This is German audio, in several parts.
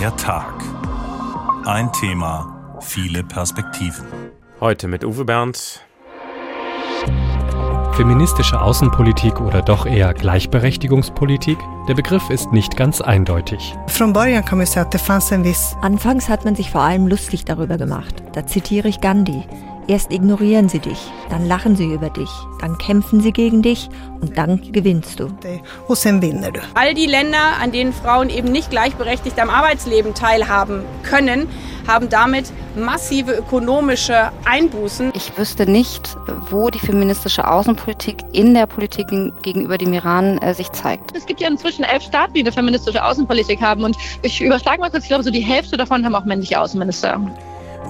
Der Tag. Ein Thema, viele Perspektiven. Heute mit Uwe Bernd. Feministische Außenpolitik oder doch eher Gleichberechtigungspolitik? Der Begriff ist nicht ganz eindeutig. Anfangs hat man sich vor allem lustig darüber gemacht. Da zitiere ich Gandhi. Erst ignorieren sie dich, dann lachen sie über dich, dann kämpfen sie gegen dich und dann gewinnst du. All die Länder, an denen Frauen eben nicht gleichberechtigt am Arbeitsleben teilhaben können, haben damit massive ökonomische Einbußen. Ich wüsste nicht, wo die feministische Außenpolitik in der Politik gegenüber dem Iran äh, sich zeigt. Es gibt ja inzwischen elf Staaten, die eine feministische Außenpolitik haben. Und ich überschlage mal kurz, ich glaube, so die Hälfte davon haben auch männliche Außenminister.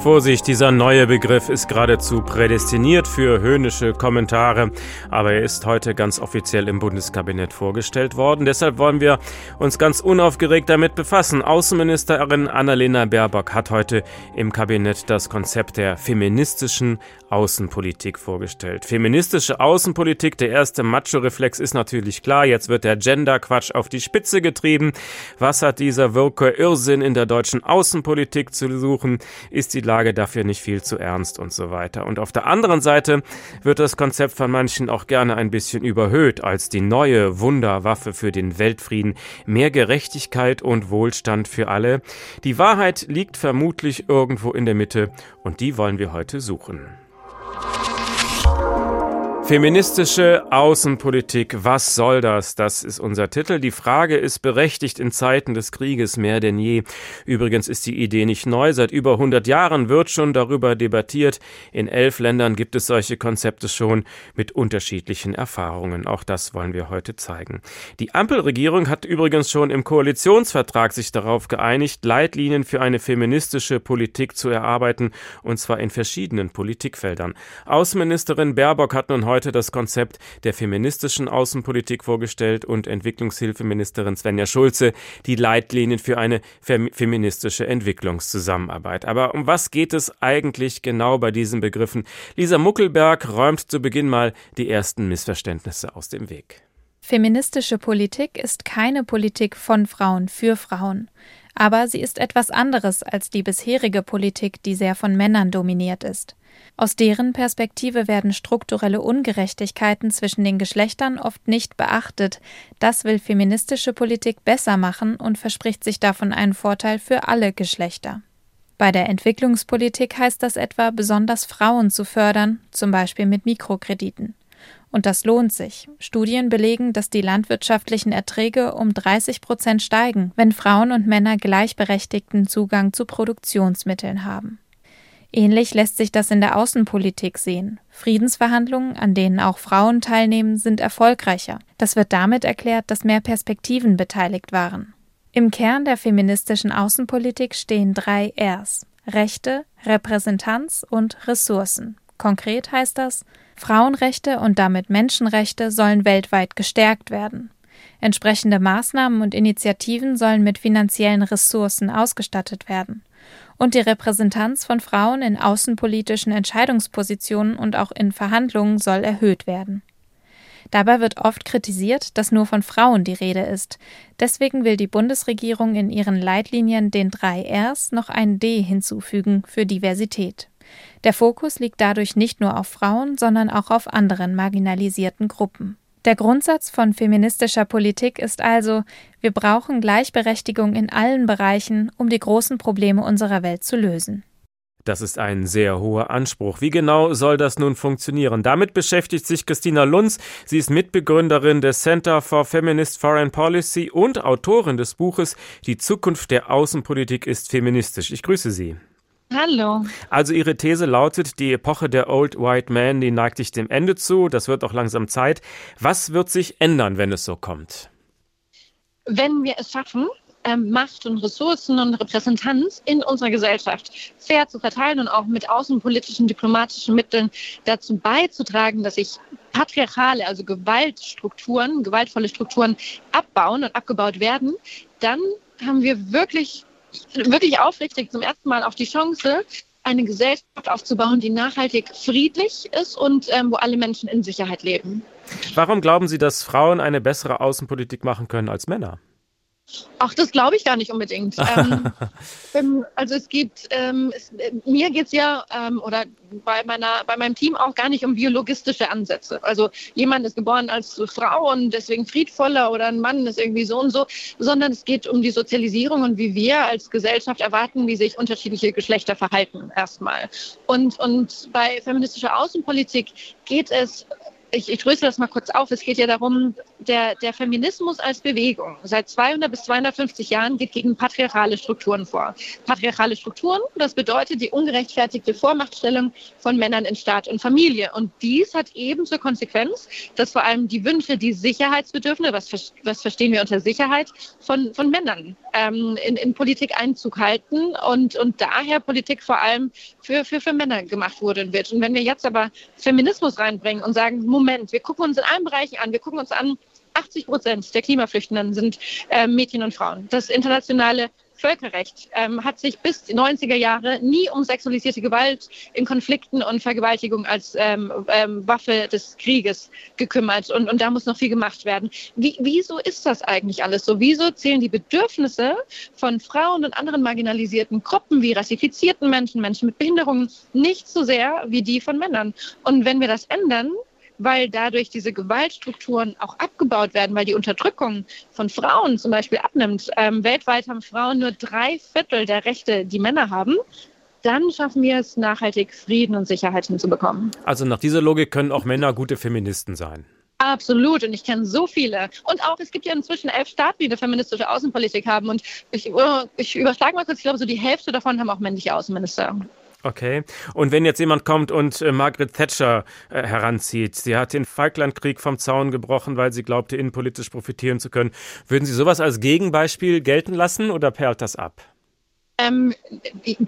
Vorsicht, dieser neue Begriff ist geradezu prädestiniert für höhnische Kommentare, aber er ist heute ganz offiziell im Bundeskabinett vorgestellt worden. Deshalb wollen wir uns ganz unaufgeregt damit befassen. Außenministerin Annalena Baerbock hat heute im Kabinett das Konzept der feministischen Außenpolitik vorgestellt. Feministische Außenpolitik, der erste Macho-Reflex ist natürlich klar. Jetzt wird der Gender-Quatsch auf die Spitze getrieben. Was hat dieser Wirke Irrsinn in der deutschen Außenpolitik zu suchen? Ist die Lage dafür nicht viel zu ernst und so weiter. Und auf der anderen Seite wird das Konzept von manchen auch gerne ein bisschen überhöht als die neue Wunderwaffe für den Weltfrieden, mehr Gerechtigkeit und Wohlstand für alle. Die Wahrheit liegt vermutlich irgendwo in der Mitte und die wollen wir heute suchen. Feministische Außenpolitik, was soll das? Das ist unser Titel. Die Frage ist berechtigt in Zeiten des Krieges mehr denn je. Übrigens ist die Idee nicht neu. Seit über 100 Jahren wird schon darüber debattiert. In elf Ländern gibt es solche Konzepte schon mit unterschiedlichen Erfahrungen. Auch das wollen wir heute zeigen. Die Ampelregierung hat übrigens schon im Koalitionsvertrag sich darauf geeinigt, Leitlinien für eine feministische Politik zu erarbeiten, und zwar in verschiedenen Politikfeldern. Außenministerin Baerbock hat nun heute heute das Konzept der feministischen Außenpolitik vorgestellt und Entwicklungshilfeministerin Svenja Schulze die Leitlinien für eine feministische Entwicklungszusammenarbeit. Aber um was geht es eigentlich genau bei diesen Begriffen? Lisa Muckelberg räumt zu Beginn mal die ersten Missverständnisse aus dem Weg. Feministische Politik ist keine Politik von Frauen für Frauen. Aber sie ist etwas anderes als die bisherige Politik, die sehr von Männern dominiert ist. Aus deren Perspektive werden strukturelle Ungerechtigkeiten zwischen den Geschlechtern oft nicht beachtet. Das will feministische Politik besser machen und verspricht sich davon einen Vorteil für alle Geschlechter. Bei der Entwicklungspolitik heißt das etwa, besonders Frauen zu fördern, zum Beispiel mit Mikrokrediten. Und das lohnt sich. Studien belegen, dass die landwirtschaftlichen Erträge um 30 Prozent steigen, wenn Frauen und Männer gleichberechtigten Zugang zu Produktionsmitteln haben. Ähnlich lässt sich das in der Außenpolitik sehen. Friedensverhandlungen, an denen auch Frauen teilnehmen, sind erfolgreicher. Das wird damit erklärt, dass mehr Perspektiven beteiligt waren. Im Kern der feministischen Außenpolitik stehen drei Rs Rechte, Repräsentanz und Ressourcen. Konkret heißt das, Frauenrechte und damit Menschenrechte sollen weltweit gestärkt werden. Entsprechende Maßnahmen und Initiativen sollen mit finanziellen Ressourcen ausgestattet werden und die Repräsentanz von Frauen in außenpolitischen Entscheidungspositionen und auch in Verhandlungen soll erhöht werden. Dabei wird oft kritisiert, dass nur von Frauen die Rede ist. Deswegen will die Bundesregierung in ihren Leitlinien den drei Rs noch ein D hinzufügen für Diversität. Der Fokus liegt dadurch nicht nur auf Frauen, sondern auch auf anderen marginalisierten Gruppen. Der Grundsatz von feministischer Politik ist also, wir brauchen Gleichberechtigung in allen Bereichen, um die großen Probleme unserer Welt zu lösen. Das ist ein sehr hoher Anspruch. Wie genau soll das nun funktionieren? Damit beschäftigt sich Christina Lunz. Sie ist Mitbegründerin des Center for Feminist Foreign Policy und Autorin des Buches Die Zukunft der Außenpolitik ist feministisch. Ich grüße Sie. Hallo. Also Ihre These lautet, die Epoche der Old White Man, die neigt sich dem Ende zu. Das wird auch langsam Zeit. Was wird sich ändern, wenn es so kommt? Wenn wir es schaffen, ähm, Macht und Ressourcen und Repräsentanz in unserer Gesellschaft fair zu verteilen und auch mit außenpolitischen, diplomatischen Mitteln dazu beizutragen, dass sich patriarchale, also Gewaltstrukturen, gewaltvolle Strukturen abbauen und abgebaut werden, dann haben wir wirklich wirklich aufrichtig zum ersten Mal auch die Chance, eine Gesellschaft aufzubauen, die nachhaltig friedlich ist und ähm, wo alle Menschen in Sicherheit leben. Warum glauben Sie, dass Frauen eine bessere Außenpolitik machen können als Männer? Ach, das glaube ich gar nicht unbedingt. ähm, also es gibt, ähm, es, mir geht es ja, ähm, oder bei, meiner, bei meinem Team auch gar nicht um biologistische Ansätze. Also jemand ist geboren als Frau und deswegen friedvoller oder ein Mann ist irgendwie so und so, sondern es geht um die Sozialisierung und wie wir als Gesellschaft erwarten, wie sich unterschiedliche Geschlechter verhalten erstmal. Und, und bei feministischer Außenpolitik geht es ich, ich drösel das mal kurz auf. Es geht ja darum, der, der Feminismus als Bewegung seit 200 bis 250 Jahren geht gegen patriarchale Strukturen vor. Patriarchale Strukturen, das bedeutet die ungerechtfertigte Vormachtstellung von Männern in Staat und Familie. Und dies hat eben zur Konsequenz, dass vor allem die Wünsche, die Sicherheitsbedürfnisse, was, was verstehen wir unter Sicherheit, von, von Männern ähm, in, in Politik Einzug halten und, und daher Politik vor allem für, für, für Männer gemacht wurde und wird. Und wenn wir jetzt aber Feminismus reinbringen und sagen, Moment, wir gucken uns in allen Bereichen an, wir gucken uns an, 80 Prozent der Klimaflüchtenden sind äh, Mädchen und Frauen. Das internationale Völkerrecht ähm, hat sich bis die 90er Jahre nie um sexualisierte Gewalt in Konflikten und Vergewaltigung als ähm, ähm, Waffe des Krieges gekümmert. Und, und da muss noch viel gemacht werden. Wie, wieso ist das eigentlich alles so? Wieso zählen die Bedürfnisse von Frauen und anderen marginalisierten Gruppen wie rassifizierten Menschen, Menschen mit Behinderungen nicht so sehr wie die von Männern? Und wenn wir das ändern, weil dadurch diese Gewaltstrukturen auch abgebaut werden, weil die Unterdrückung von Frauen zum Beispiel abnimmt. Ähm, weltweit haben Frauen nur drei Viertel der Rechte, die Männer haben. Dann schaffen wir es, nachhaltig Frieden und Sicherheit hinzubekommen. Also nach dieser Logik können auch Männer gute Feministen sein. Absolut. Und ich kenne so viele. Und auch, es gibt ja inzwischen elf Staaten, die eine feministische Außenpolitik haben. Und ich, oh, ich überschlage mal kurz, ich glaube, so die Hälfte davon haben auch männliche Außenminister. Okay. Und wenn jetzt jemand kommt und äh, Margaret Thatcher äh, heranzieht, sie hat den Falklandkrieg vom Zaun gebrochen, weil sie glaubte, innenpolitisch profitieren zu können, würden Sie sowas als Gegenbeispiel gelten lassen oder perlt das ab? Ähm,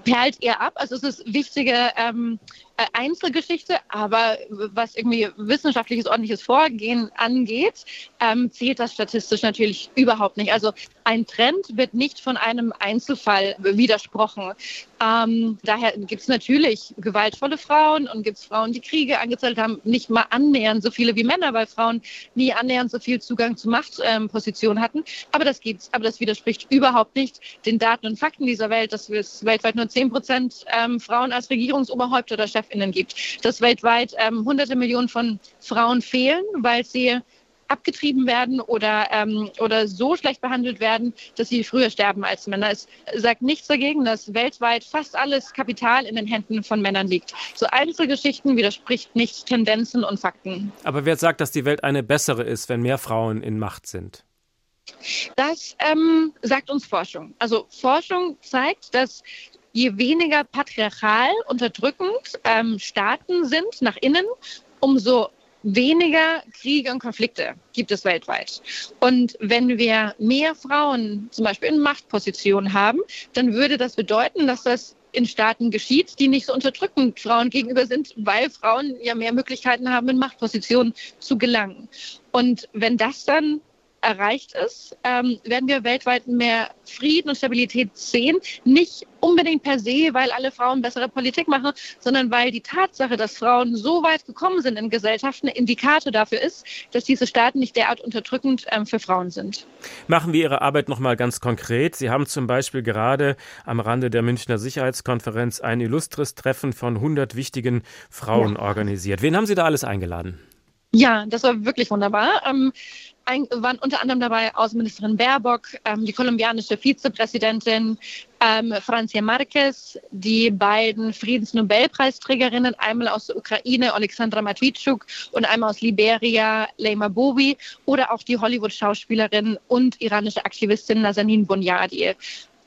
perlt eher ab. Also es ist wichtige ähm, äh, Einzelgeschichte, aber was irgendwie wissenschaftliches, ordentliches Vorgehen angeht, ähm, zählt das statistisch natürlich überhaupt nicht. Also ein Trend wird nicht von einem Einzelfall widersprochen. Ähm, daher gibt es natürlich gewaltvolle Frauen und gibt es Frauen, die Kriege angezettelt haben, nicht mal annähernd so viele wie Männer, weil Frauen nie annähernd so viel Zugang zu Machtpositionen ähm, hatten. Aber das gibt's. Aber das widerspricht überhaupt nicht den Daten und Fakten dieser Welt, dass es weltweit nur 10 Prozent ähm, Frauen als Regierungsoberhäupter oder Chefinnen gibt, dass weltweit ähm, hunderte Millionen von Frauen fehlen, weil sie abgetrieben werden oder, ähm, oder so schlecht behandelt werden, dass sie früher sterben als Männer. Es sagt nichts dagegen, dass weltweit fast alles Kapital in den Händen von Männern liegt. So Einzelgeschichten widerspricht nicht Tendenzen und Fakten. Aber wer sagt, dass die Welt eine bessere ist, wenn mehr Frauen in Macht sind? Das ähm, sagt uns Forschung. Also Forschung zeigt, dass je weniger patriarchal unterdrückend ähm, Staaten sind nach innen, umso weniger Kriege und Konflikte gibt es weltweit. Und wenn wir mehr Frauen zum Beispiel in Machtpositionen haben, dann würde das bedeuten, dass das in Staaten geschieht, die nicht so unterdrückend Frauen gegenüber sind, weil Frauen ja mehr Möglichkeiten haben, in Machtpositionen zu gelangen. Und wenn das dann erreicht ist, ähm, werden wir weltweit mehr Frieden und Stabilität sehen. Nicht unbedingt per se, weil alle Frauen bessere Politik machen, sondern weil die Tatsache, dass Frauen so weit gekommen sind in Gesellschaften, ein Indikator dafür ist, dass diese Staaten nicht derart unterdrückend ähm, für Frauen sind. Machen wir Ihre Arbeit nochmal ganz konkret. Sie haben zum Beispiel gerade am Rande der Münchner Sicherheitskonferenz ein illustres Treffen von 100 wichtigen Frauen ja. organisiert. Wen haben Sie da alles eingeladen? Ja, das war wirklich wunderbar. Ähm, ein, waren unter anderem dabei Außenministerin Baerbock, ähm, die kolumbianische Vizepräsidentin ähm, Francia Marquez, die beiden Friedensnobelpreisträgerinnen, einmal aus der Ukraine, Alexandra Matwitschuk, und einmal aus Liberia, Leima Bowie, oder auch die Hollywood-Schauspielerin und iranische Aktivistin Nazanin Bonyadi.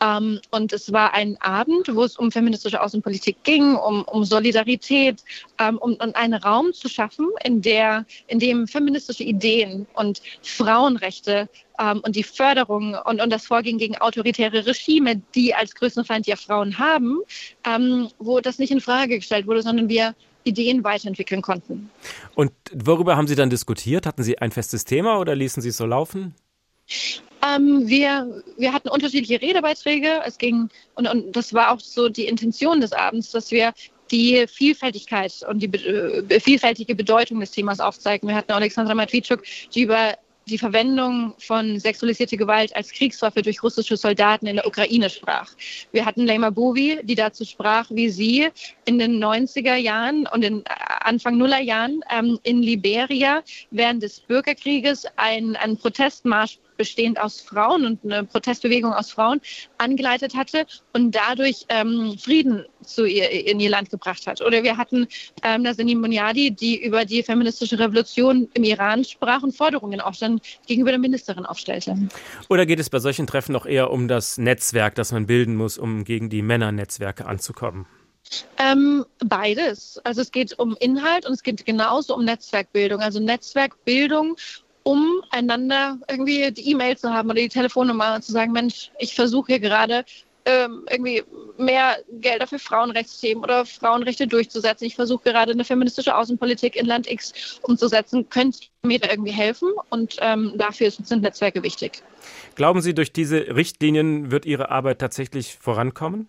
Ähm, und es war ein Abend, wo es um feministische Außenpolitik ging, um, um Solidarität, ähm, um, um einen Raum zu schaffen, in, der, in dem feministische Ideen und Frauenrechte ähm, und die Förderung und, und das Vorgehen gegen autoritäre Regime, die als größten Feind ja Frauen haben, ähm, wo das nicht in Frage gestellt wurde, sondern wir Ideen weiterentwickeln konnten. Und worüber haben Sie dann diskutiert? Hatten Sie ein festes Thema oder ließen Sie es so laufen? Ähm, wir, wir hatten unterschiedliche Redebeiträge. Es ging, und, und das war auch so die Intention des Abends, dass wir die Vielfältigkeit und die äh, vielfältige Bedeutung des Themas aufzeigen. Wir hatten Alexandra Matwitschuk, die über die Verwendung von sexualisierter Gewalt als Kriegswaffe durch russische Soldaten in der Ukraine sprach. Wir hatten Leima Bovi, die dazu sprach, wie sie in den 90er Jahren und in Anfang Nuller Jahren ähm, in Liberia während des Bürgerkrieges einen, einen Protestmarsch bestehend aus Frauen und eine Protestbewegung aus Frauen angeleitet hatte und dadurch ähm, Frieden zu ihr, in ihr Land gebracht hat. Oder wir hatten ähm, Nazanin Bunyadi, die über die feministische Revolution im Iran sprach und Forderungen auch dann gegenüber der Ministerin aufstellte. Oder geht es bei solchen Treffen noch eher um das Netzwerk, das man bilden muss, um gegen die Männernetzwerke anzukommen? Ähm, beides. Also es geht um Inhalt und es geht genauso um Netzwerkbildung. Also Netzwerkbildung um einander irgendwie die E-Mail zu haben oder die Telefonnummer und zu sagen, Mensch, ich versuche hier gerade ähm, irgendwie mehr Gelder für Frauenrechtsthemen oder Frauenrechte durchzusetzen. Ich versuche gerade eine feministische Außenpolitik in Land X umzusetzen. Könnt ihr mir da irgendwie helfen? Und ähm, dafür sind Netzwerke wichtig. Glauben Sie, durch diese Richtlinien wird Ihre Arbeit tatsächlich vorankommen?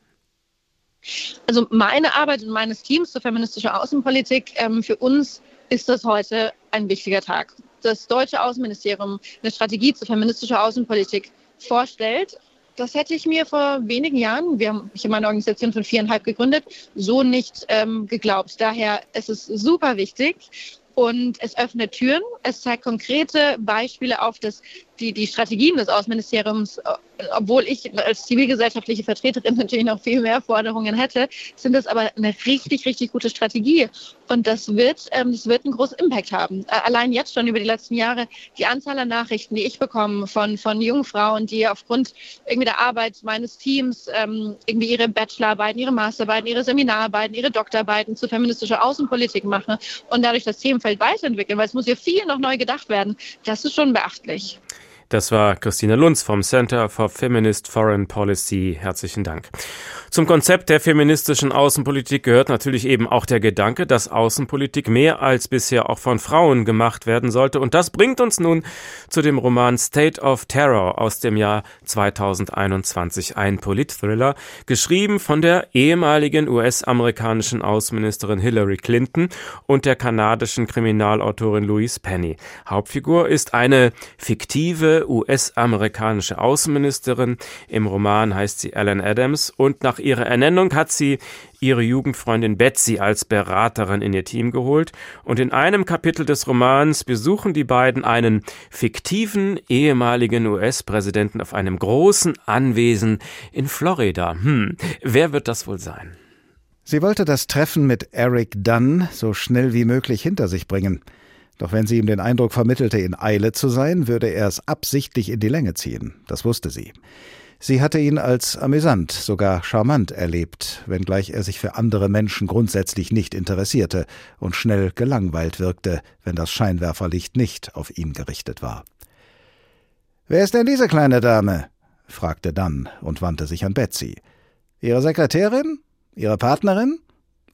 Also meine Arbeit und meines Teams zur feministischen Außenpolitik, ähm, für uns ist das heute ein wichtiger Tag das deutsche Außenministerium eine Strategie zur feministischen Außenpolitik vorstellt. Das hätte ich mir vor wenigen Jahren, wir haben, ich habe meine Organisation von viereinhalb gegründet, so nicht ähm, geglaubt. Daher ist es super wichtig und es öffnet Türen. Es zeigt konkrete Beispiele auf, dass die, die Strategien des Außenministeriums, äh, obwohl ich als zivilgesellschaftliche Vertreterin natürlich noch viel mehr Forderungen hätte, sind das aber eine richtig, richtig gute Strategie. Und das wird, ähm, das wird einen großen Impact haben. Äh, allein jetzt schon über die letzten Jahre die Anzahl an Nachrichten, die ich bekomme von, von jungen Frauen, die aufgrund irgendwie der Arbeit meines Teams ähm, irgendwie ihre Bachelorarbeiten, ihre Masterarbeiten, ihre Seminararbeiten, ihre Doktorarbeiten zu feministischer Außenpolitik machen und dadurch das Themenfeld weiterentwickeln, weil es muss ja viel noch neu gedacht werden. Das ist schon beachtlich. Das war Christine Lunz vom Center for Feminist Foreign Policy. Herzlichen Dank. Zum Konzept der feministischen Außenpolitik gehört natürlich eben auch der Gedanke, dass Außenpolitik mehr als bisher auch von Frauen gemacht werden sollte. Und das bringt uns nun zu dem Roman State of Terror aus dem Jahr 2021. Ein Politthriller, geschrieben von der ehemaligen US-amerikanischen Außenministerin Hillary Clinton und der kanadischen Kriminalautorin Louise Penny. Hauptfigur ist eine fiktive US-amerikanische Außenministerin. Im Roman heißt sie Ellen Adams und nach ihrer Ernennung hat sie ihre Jugendfreundin Betsy als Beraterin in ihr Team geholt und in einem Kapitel des Romans besuchen die beiden einen fiktiven ehemaligen US-Präsidenten auf einem großen Anwesen in Florida. Hm, wer wird das wohl sein? Sie wollte das Treffen mit Eric Dunn so schnell wie möglich hinter sich bringen. Doch wenn sie ihm den Eindruck vermittelte, in Eile zu sein, würde er es absichtlich in die Länge ziehen. Das wusste sie. Sie hatte ihn als amüsant, sogar charmant erlebt, wenngleich er sich für andere Menschen grundsätzlich nicht interessierte und schnell gelangweilt wirkte, wenn das Scheinwerferlicht nicht auf ihn gerichtet war. Wer ist denn diese kleine Dame? fragte Dann und wandte sich an Betsy. Ihre Sekretärin? Ihre Partnerin?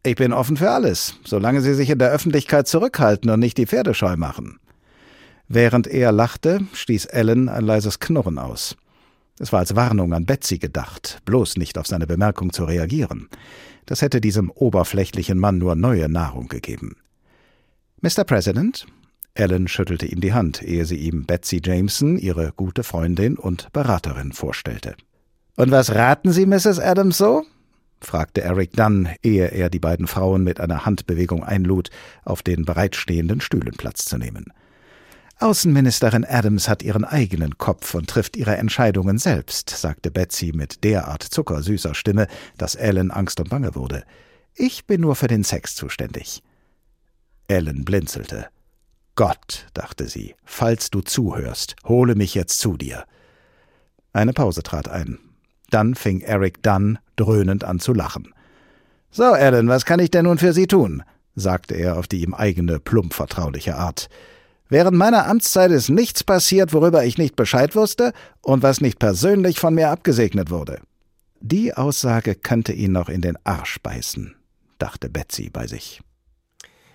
Ich bin offen für alles, solange Sie sich in der Öffentlichkeit zurückhalten und nicht die Pferde scheu machen. Während er lachte, stieß Ellen ein leises Knurren aus. Es war als Warnung an Betsy gedacht, bloß nicht auf seine Bemerkung zu reagieren. Das hätte diesem oberflächlichen Mann nur neue Nahrung gegeben. Mr. President? Ellen schüttelte ihm die Hand, ehe sie ihm Betsy Jameson, ihre gute Freundin und Beraterin, vorstellte. Und was raten Sie, Mrs. Adams, so? Fragte Eric Dunn, ehe er die beiden Frauen mit einer Handbewegung einlud, auf den bereitstehenden Stühlen Platz zu nehmen. Außenministerin Adams hat ihren eigenen Kopf und trifft ihre Entscheidungen selbst, sagte Betsy mit derart zuckersüßer Stimme, dass Ellen Angst und Bange wurde. Ich bin nur für den Sex zuständig. Ellen blinzelte. Gott, dachte sie, falls du zuhörst, hole mich jetzt zu dir. Eine Pause trat ein. Dann fing Eric Dunn dröhnend an zu lachen. So, Alan, was kann ich denn nun für Sie tun? sagte er auf die ihm eigene, plump vertrauliche Art. Während meiner Amtszeit ist nichts passiert, worüber ich nicht Bescheid wusste und was nicht persönlich von mir abgesegnet wurde. Die Aussage könnte ihn noch in den Arsch beißen, dachte Betsy bei sich.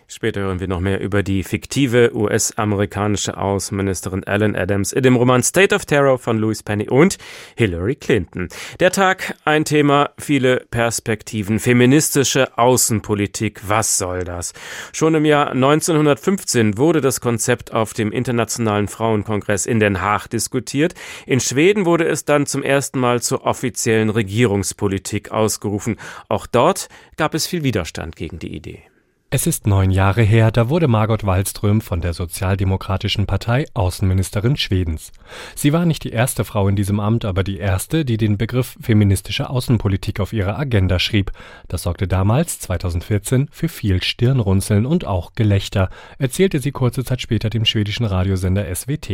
Später hören wir noch mehr über die fiktive US-amerikanische Außenministerin Ellen Adams in dem Roman State of Terror von Louis Penny und Hillary Clinton. Der Tag, ein Thema, viele Perspektiven, feministische Außenpolitik, was soll das? Schon im Jahr 1915 wurde das Konzept auf dem Internationalen Frauenkongress in Den Haag diskutiert. In Schweden wurde es dann zum ersten Mal zur offiziellen Regierungspolitik ausgerufen. Auch dort gab es viel Widerstand gegen die Idee. Es ist neun Jahre her, da wurde Margot Wallström von der Sozialdemokratischen Partei Außenministerin Schwedens. Sie war nicht die erste Frau in diesem Amt, aber die erste, die den Begriff feministische Außenpolitik auf ihre Agenda schrieb. Das sorgte damals, 2014, für viel Stirnrunzeln und auch Gelächter, erzählte sie kurze Zeit später dem schwedischen Radiosender SWT.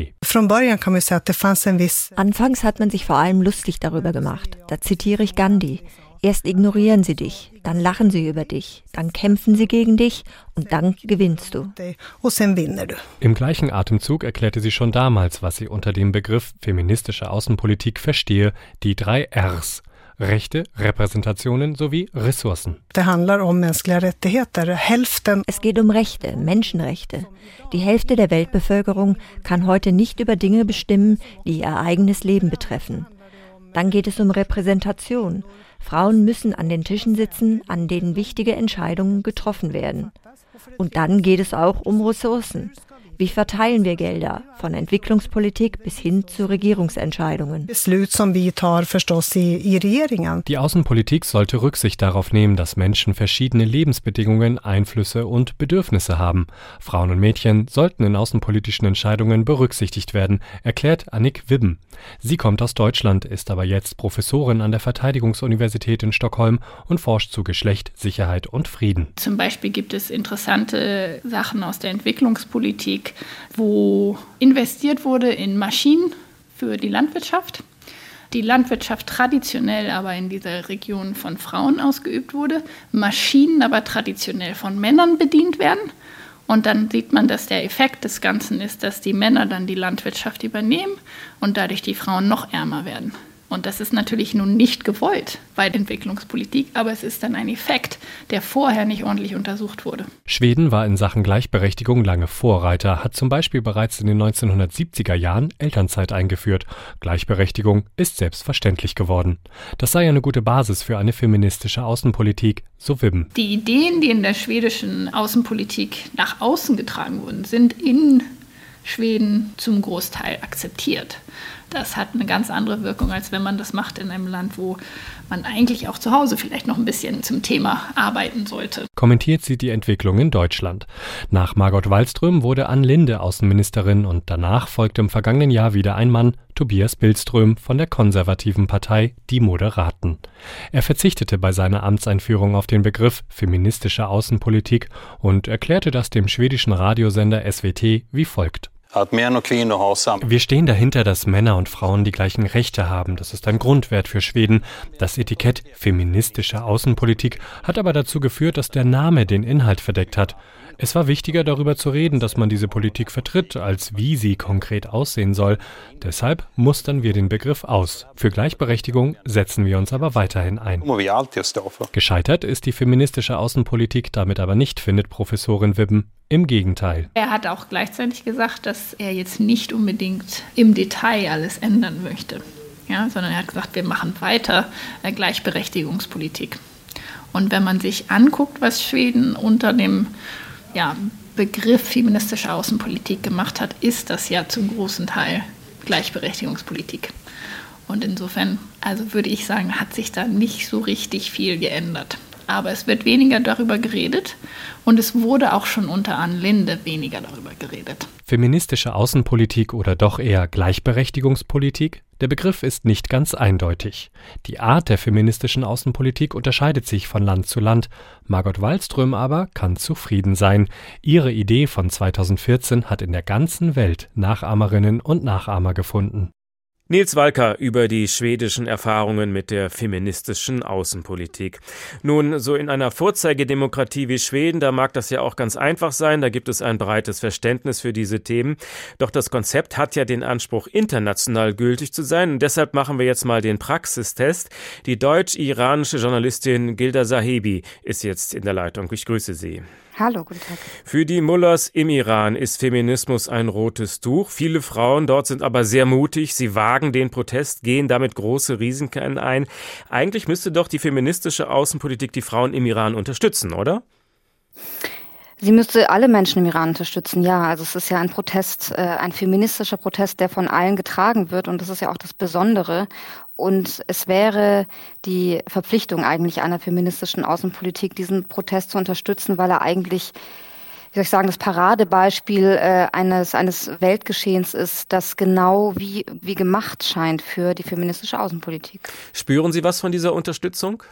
Anfangs hat man sich vor allem lustig darüber gemacht. Da zitiere ich Gandhi. Erst ignorieren sie dich, dann lachen sie über dich, dann kämpfen sie gegen dich und dann gewinnst du. Im gleichen Atemzug erklärte sie schon damals, was sie unter dem Begriff feministische Außenpolitik verstehe, die drei Rs. Rechte, Repräsentationen sowie Ressourcen. Es geht um Rechte, Menschenrechte. Die Hälfte der Weltbevölkerung kann heute nicht über Dinge bestimmen, die ihr eigenes Leben betreffen. Dann geht es um Repräsentation. Frauen müssen an den Tischen sitzen, an denen wichtige Entscheidungen getroffen werden. Und dann geht es auch um Ressourcen. Wie verteilen wir Gelder von Entwicklungspolitik bis hin zu Regierungsentscheidungen? Die Außenpolitik sollte Rücksicht darauf nehmen, dass Menschen verschiedene Lebensbedingungen, Einflüsse und Bedürfnisse haben. Frauen und Mädchen sollten in außenpolitischen Entscheidungen berücksichtigt werden, erklärt Annik Wibben. Sie kommt aus Deutschland, ist aber jetzt Professorin an der Verteidigungsuniversität in Stockholm und forscht zu Geschlecht, Sicherheit und Frieden. Zum Beispiel gibt es interessante Sachen aus der Entwicklungspolitik, Politik, wo investiert wurde in Maschinen für die Landwirtschaft. Die Landwirtschaft traditionell aber in dieser Region von Frauen ausgeübt wurde, Maschinen aber traditionell von Männern bedient werden. Und dann sieht man, dass der Effekt des Ganzen ist, dass die Männer dann die Landwirtschaft übernehmen und dadurch die Frauen noch ärmer werden. Und das ist natürlich nun nicht gewollt bei Entwicklungspolitik, aber es ist dann ein Effekt, der vorher nicht ordentlich untersucht wurde. Schweden war in Sachen Gleichberechtigung lange Vorreiter, hat zum Beispiel bereits in den 1970er Jahren Elternzeit eingeführt. Gleichberechtigung ist selbstverständlich geworden. Das sei eine gute Basis für eine feministische Außenpolitik, so Wibben. Die Ideen, die in der schwedischen Außenpolitik nach außen getragen wurden, sind in Schweden zum Großteil akzeptiert das hat eine ganz andere Wirkung, als wenn man das macht in einem Land, wo man eigentlich auch zu Hause vielleicht noch ein bisschen zum Thema arbeiten sollte. Kommentiert sie die Entwicklung in Deutschland. Nach Margot Wallström wurde Ann Linde Außenministerin und danach folgte im vergangenen Jahr wieder ein Mann, Tobias Billström von der konservativen Partei Die Moderaten. Er verzichtete bei seiner Amtseinführung auf den Begriff feministische Außenpolitik und erklärte das dem schwedischen Radiosender SWT wie folgt. Wir stehen dahinter, dass Männer und Frauen die gleichen Rechte haben. Das ist ein Grundwert für Schweden. Das Etikett feministische Außenpolitik hat aber dazu geführt, dass der Name den Inhalt verdeckt hat. Es war wichtiger darüber zu reden, dass man diese Politik vertritt, als wie sie konkret aussehen soll. Deshalb mustern wir den Begriff aus. Für Gleichberechtigung setzen wir uns aber weiterhin ein. Gescheitert ist die feministische Außenpolitik damit aber nicht, findet Professorin Wibben. Im Gegenteil. Er hat auch gleichzeitig gesagt, dass er jetzt nicht unbedingt im Detail alles ändern möchte, ja, sondern er hat gesagt, wir machen weiter äh, Gleichberechtigungspolitik. Und wenn man sich anguckt, was Schweden unter dem ja, Begriff feministische Außenpolitik gemacht hat, ist das ja zum großen Teil Gleichberechtigungspolitik. Und insofern, also würde ich sagen, hat sich da nicht so richtig viel geändert aber es wird weniger darüber geredet und es wurde auch schon unter Ann Linde weniger darüber geredet. Feministische Außenpolitik oder doch eher Gleichberechtigungspolitik? Der Begriff ist nicht ganz eindeutig. Die Art der feministischen Außenpolitik unterscheidet sich von Land zu Land. Margot Wallström aber kann zufrieden sein. Ihre Idee von 2014 hat in der ganzen Welt Nachahmerinnen und Nachahmer gefunden. Nils Walker über die schwedischen Erfahrungen mit der feministischen Außenpolitik. Nun, so in einer Vorzeigedemokratie wie Schweden, da mag das ja auch ganz einfach sein, da gibt es ein breites Verständnis für diese Themen. Doch das Konzept hat ja den Anspruch, international gültig zu sein. Und deshalb machen wir jetzt mal den Praxistest. Die deutsch-iranische Journalistin Gilda Sahebi ist jetzt in der Leitung. Ich grüße Sie. Hallo, guten Tag. Für die Mullahs im Iran ist Feminismus ein rotes Tuch. Viele Frauen dort sind aber sehr mutig. Sie wagen den Protest, gehen damit große Risiken ein. Eigentlich müsste doch die feministische Außenpolitik die Frauen im Iran unterstützen, oder? Sie müsste alle Menschen im Iran unterstützen, ja. Also es ist ja ein Protest, äh, ein feministischer Protest, der von allen getragen wird und das ist ja auch das Besondere. Und es wäre die Verpflichtung eigentlich einer feministischen Außenpolitik, diesen Protest zu unterstützen, weil er eigentlich wie soll ich sagen, das Paradebeispiel äh, eines, eines Weltgeschehens ist, das genau wie, wie gemacht scheint für die feministische Außenpolitik. Spüren Sie was von dieser Unterstützung?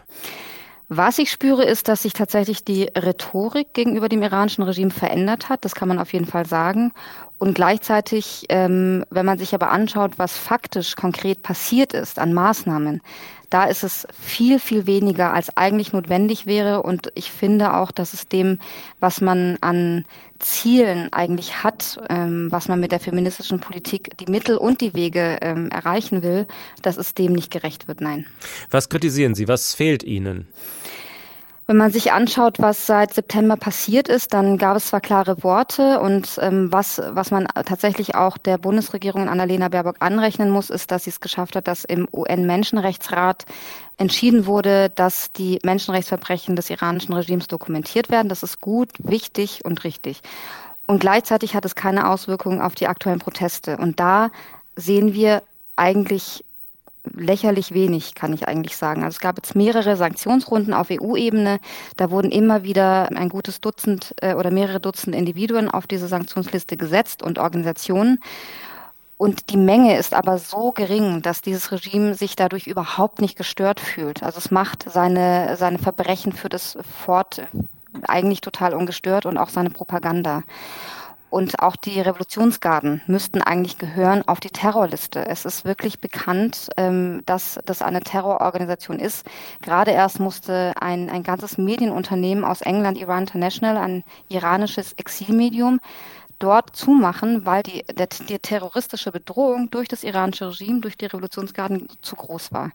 Was ich spüre, ist, dass sich tatsächlich die Rhetorik gegenüber dem iranischen Regime verändert hat. Das kann man auf jeden Fall sagen. Und gleichzeitig, ähm, wenn man sich aber anschaut, was faktisch konkret passiert ist an Maßnahmen, da ist es viel, viel weniger, als eigentlich notwendig wäre. Und ich finde auch, dass es dem, was man an Zielen eigentlich hat, ähm, was man mit der feministischen Politik, die Mittel und die Wege ähm, erreichen will, dass es dem nicht gerecht wird. Nein. Was kritisieren Sie? Was fehlt Ihnen? Wenn man sich anschaut, was seit September passiert ist, dann gab es zwar klare Worte und ähm, was, was man tatsächlich auch der Bundesregierung Annalena Baerbock anrechnen muss, ist, dass sie es geschafft hat, dass im UN-Menschenrechtsrat entschieden wurde, dass die Menschenrechtsverbrechen des iranischen Regimes dokumentiert werden. Das ist gut, wichtig und richtig. Und gleichzeitig hat es keine Auswirkungen auf die aktuellen Proteste. Und da sehen wir eigentlich lächerlich wenig, kann ich eigentlich sagen. Also es gab jetzt mehrere Sanktionsrunden auf EU-Ebene. Da wurden immer wieder ein gutes Dutzend äh, oder mehrere Dutzend Individuen auf diese Sanktionsliste gesetzt und Organisationen. Und die Menge ist aber so gering, dass dieses Regime sich dadurch überhaupt nicht gestört fühlt. Also es macht seine, seine Verbrechen für das fort eigentlich total ungestört und auch seine Propaganda. Und auch die Revolutionsgarden müssten eigentlich gehören auf die Terrorliste. Es ist wirklich bekannt, ähm, dass das eine Terrororganisation ist. Gerade erst musste ein, ein ganzes Medienunternehmen aus England, Iran International, ein iranisches Exilmedium, dort zumachen, weil die, der, die terroristische Bedrohung durch das iranische Regime, durch die Revolutionsgarden zu groß war.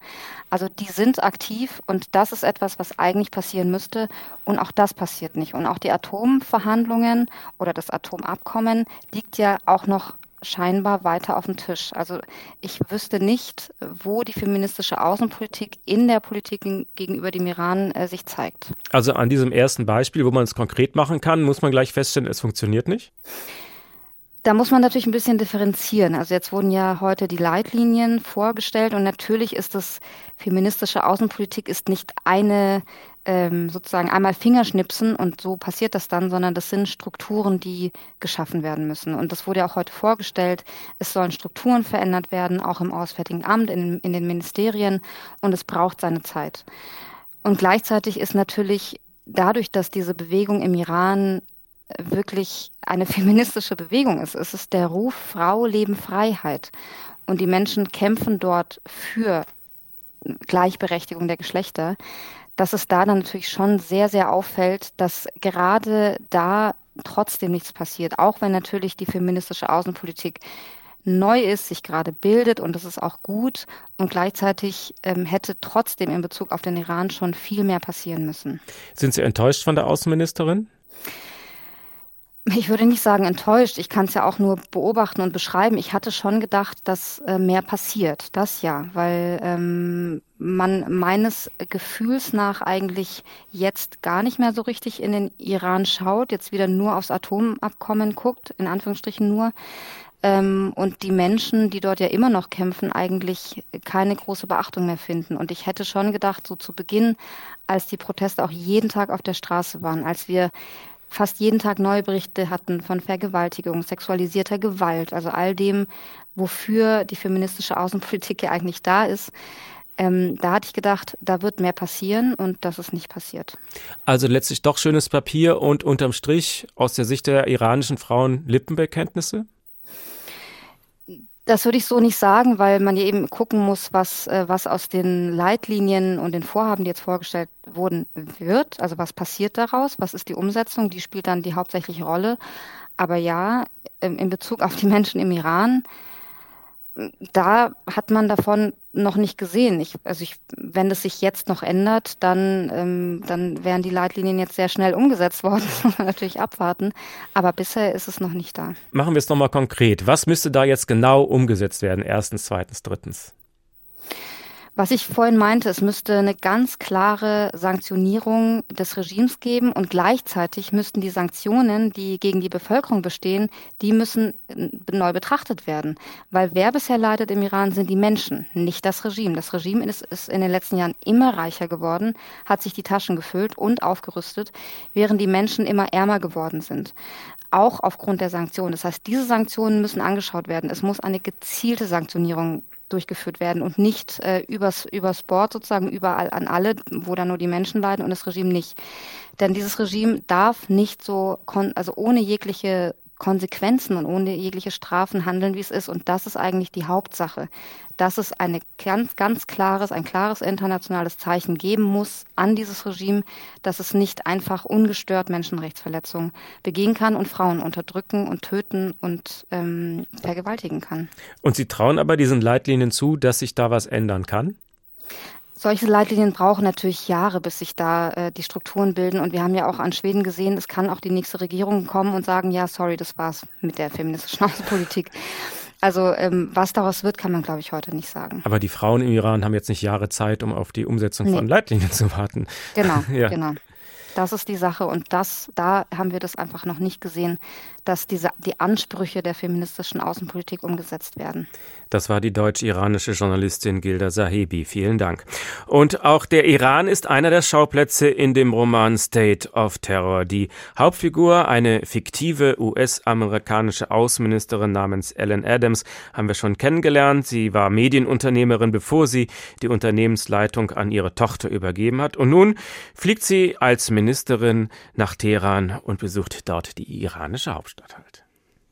Also die sind aktiv und das ist etwas, was eigentlich passieren müsste und auch das passiert nicht. Und auch die Atomverhandlungen oder das Atomabkommen liegt ja auch noch scheinbar weiter auf dem Tisch. Also ich wüsste nicht, wo die feministische Außenpolitik in der Politik gegenüber dem Iran äh, sich zeigt. Also an diesem ersten Beispiel, wo man es konkret machen kann, muss man gleich feststellen, es funktioniert nicht? Da muss man natürlich ein bisschen differenzieren. Also jetzt wurden ja heute die Leitlinien vorgestellt und natürlich ist das feministische Außenpolitik ist nicht eine ähm, sozusagen einmal Fingerschnipsen und so passiert das dann, sondern das sind Strukturen, die geschaffen werden müssen. Und das wurde ja auch heute vorgestellt. Es sollen Strukturen verändert werden, auch im Auswärtigen Amt, in, in den Ministerien und es braucht seine Zeit. Und gleichzeitig ist natürlich dadurch, dass diese Bewegung im Iran wirklich eine feministische Bewegung ist. Es ist der Ruf Frau, Leben, Freiheit. Und die Menschen kämpfen dort für Gleichberechtigung der Geschlechter, dass es da dann natürlich schon sehr, sehr auffällt, dass gerade da trotzdem nichts passiert, auch wenn natürlich die feministische Außenpolitik neu ist, sich gerade bildet und das ist auch gut und gleichzeitig ähm, hätte trotzdem in Bezug auf den Iran schon viel mehr passieren müssen. Sind Sie enttäuscht von der Außenministerin? Ich würde nicht sagen enttäuscht. Ich kann es ja auch nur beobachten und beschreiben. Ich hatte schon gedacht, dass äh, mehr passiert. Das ja, weil ähm, man meines Gefühls nach eigentlich jetzt gar nicht mehr so richtig in den Iran schaut, jetzt wieder nur aufs Atomabkommen guckt, in Anführungsstrichen nur. Ähm, und die Menschen, die dort ja immer noch kämpfen, eigentlich keine große Beachtung mehr finden. Und ich hätte schon gedacht, so zu Beginn, als die Proteste auch jeden Tag auf der Straße waren, als wir fast jeden Tag neue Berichte hatten von Vergewaltigung, sexualisierter Gewalt, also all dem, wofür die feministische Außenpolitik ja eigentlich da ist. Ähm, da hatte ich gedacht, da wird mehr passieren und das ist nicht passiert. Also letztlich doch schönes Papier und unterm Strich aus der Sicht der iranischen Frauen Lippenbekenntnisse? Das würde ich so nicht sagen, weil man ja eben gucken muss, was, äh, was aus den Leitlinien und den Vorhaben, die jetzt vorgestellt wurden, wird. Also was passiert daraus? Was ist die Umsetzung? Die spielt dann die hauptsächliche Rolle. Aber ja, in Bezug auf die Menschen im Iran da hat man davon noch nicht gesehen. Ich, also ich, wenn es sich jetzt noch ändert, dann, ähm, dann wären die Leitlinien jetzt sehr schnell umgesetzt worden. Das muss man natürlich abwarten. Aber bisher ist es noch nicht da. Machen wir es nochmal konkret. Was müsste da jetzt genau umgesetzt werden? Erstens, zweitens, drittens. Was ich vorhin meinte, es müsste eine ganz klare Sanktionierung des Regimes geben und gleichzeitig müssten die Sanktionen, die gegen die Bevölkerung bestehen, die müssen äh, neu betrachtet werden. Weil wer bisher leidet im Iran sind die Menschen, nicht das Regime. Das Regime ist, ist in den letzten Jahren immer reicher geworden, hat sich die Taschen gefüllt und aufgerüstet, während die Menschen immer ärmer geworden sind auch aufgrund der Sanktionen. Das heißt, diese Sanktionen müssen angeschaut werden. Es muss eine gezielte Sanktionierung durchgeführt werden und nicht äh, übers, übers Board sozusagen überall an alle, wo dann nur die Menschen leiden und das Regime nicht. Denn dieses Regime darf nicht so, also ohne jegliche Konsequenzen und ohne jegliche Strafen handeln, wie es ist. Und das ist eigentlich die Hauptsache, dass es eine ganz, ganz klares, ein klares internationales Zeichen geben muss an dieses Regime, dass es nicht einfach ungestört Menschenrechtsverletzungen begehen kann und Frauen unterdrücken und töten und ähm, vergewaltigen kann. Und Sie trauen aber diesen Leitlinien zu, dass sich da was ändern kann? Solche Leitlinien brauchen natürlich Jahre, bis sich da äh, die Strukturen bilden. Und wir haben ja auch an Schweden gesehen, es kann auch die nächste Regierung kommen und sagen, ja, sorry, das war's mit der feministischen Außenpolitik. Also ähm, was daraus wird, kann man, glaube ich, heute nicht sagen. Aber die Frauen im Iran haben jetzt nicht Jahre Zeit, um auf die Umsetzung nee. von Leitlinien zu warten. Genau, ja. genau. Das ist die Sache und das, da haben wir das einfach noch nicht gesehen, dass diese, die Ansprüche der feministischen Außenpolitik umgesetzt werden. Das war die deutsch-iranische Journalistin Gilda Sahebi. Vielen Dank. Und auch der Iran ist einer der Schauplätze in dem Roman State of Terror. Die Hauptfigur, eine fiktive US-amerikanische Außenministerin namens Ellen Adams, haben wir schon kennengelernt. Sie war Medienunternehmerin, bevor sie die Unternehmensleitung an ihre Tochter übergeben hat. Und nun fliegt sie als Ministerin nach Teheran und besucht dort die iranische Hauptstadt halt.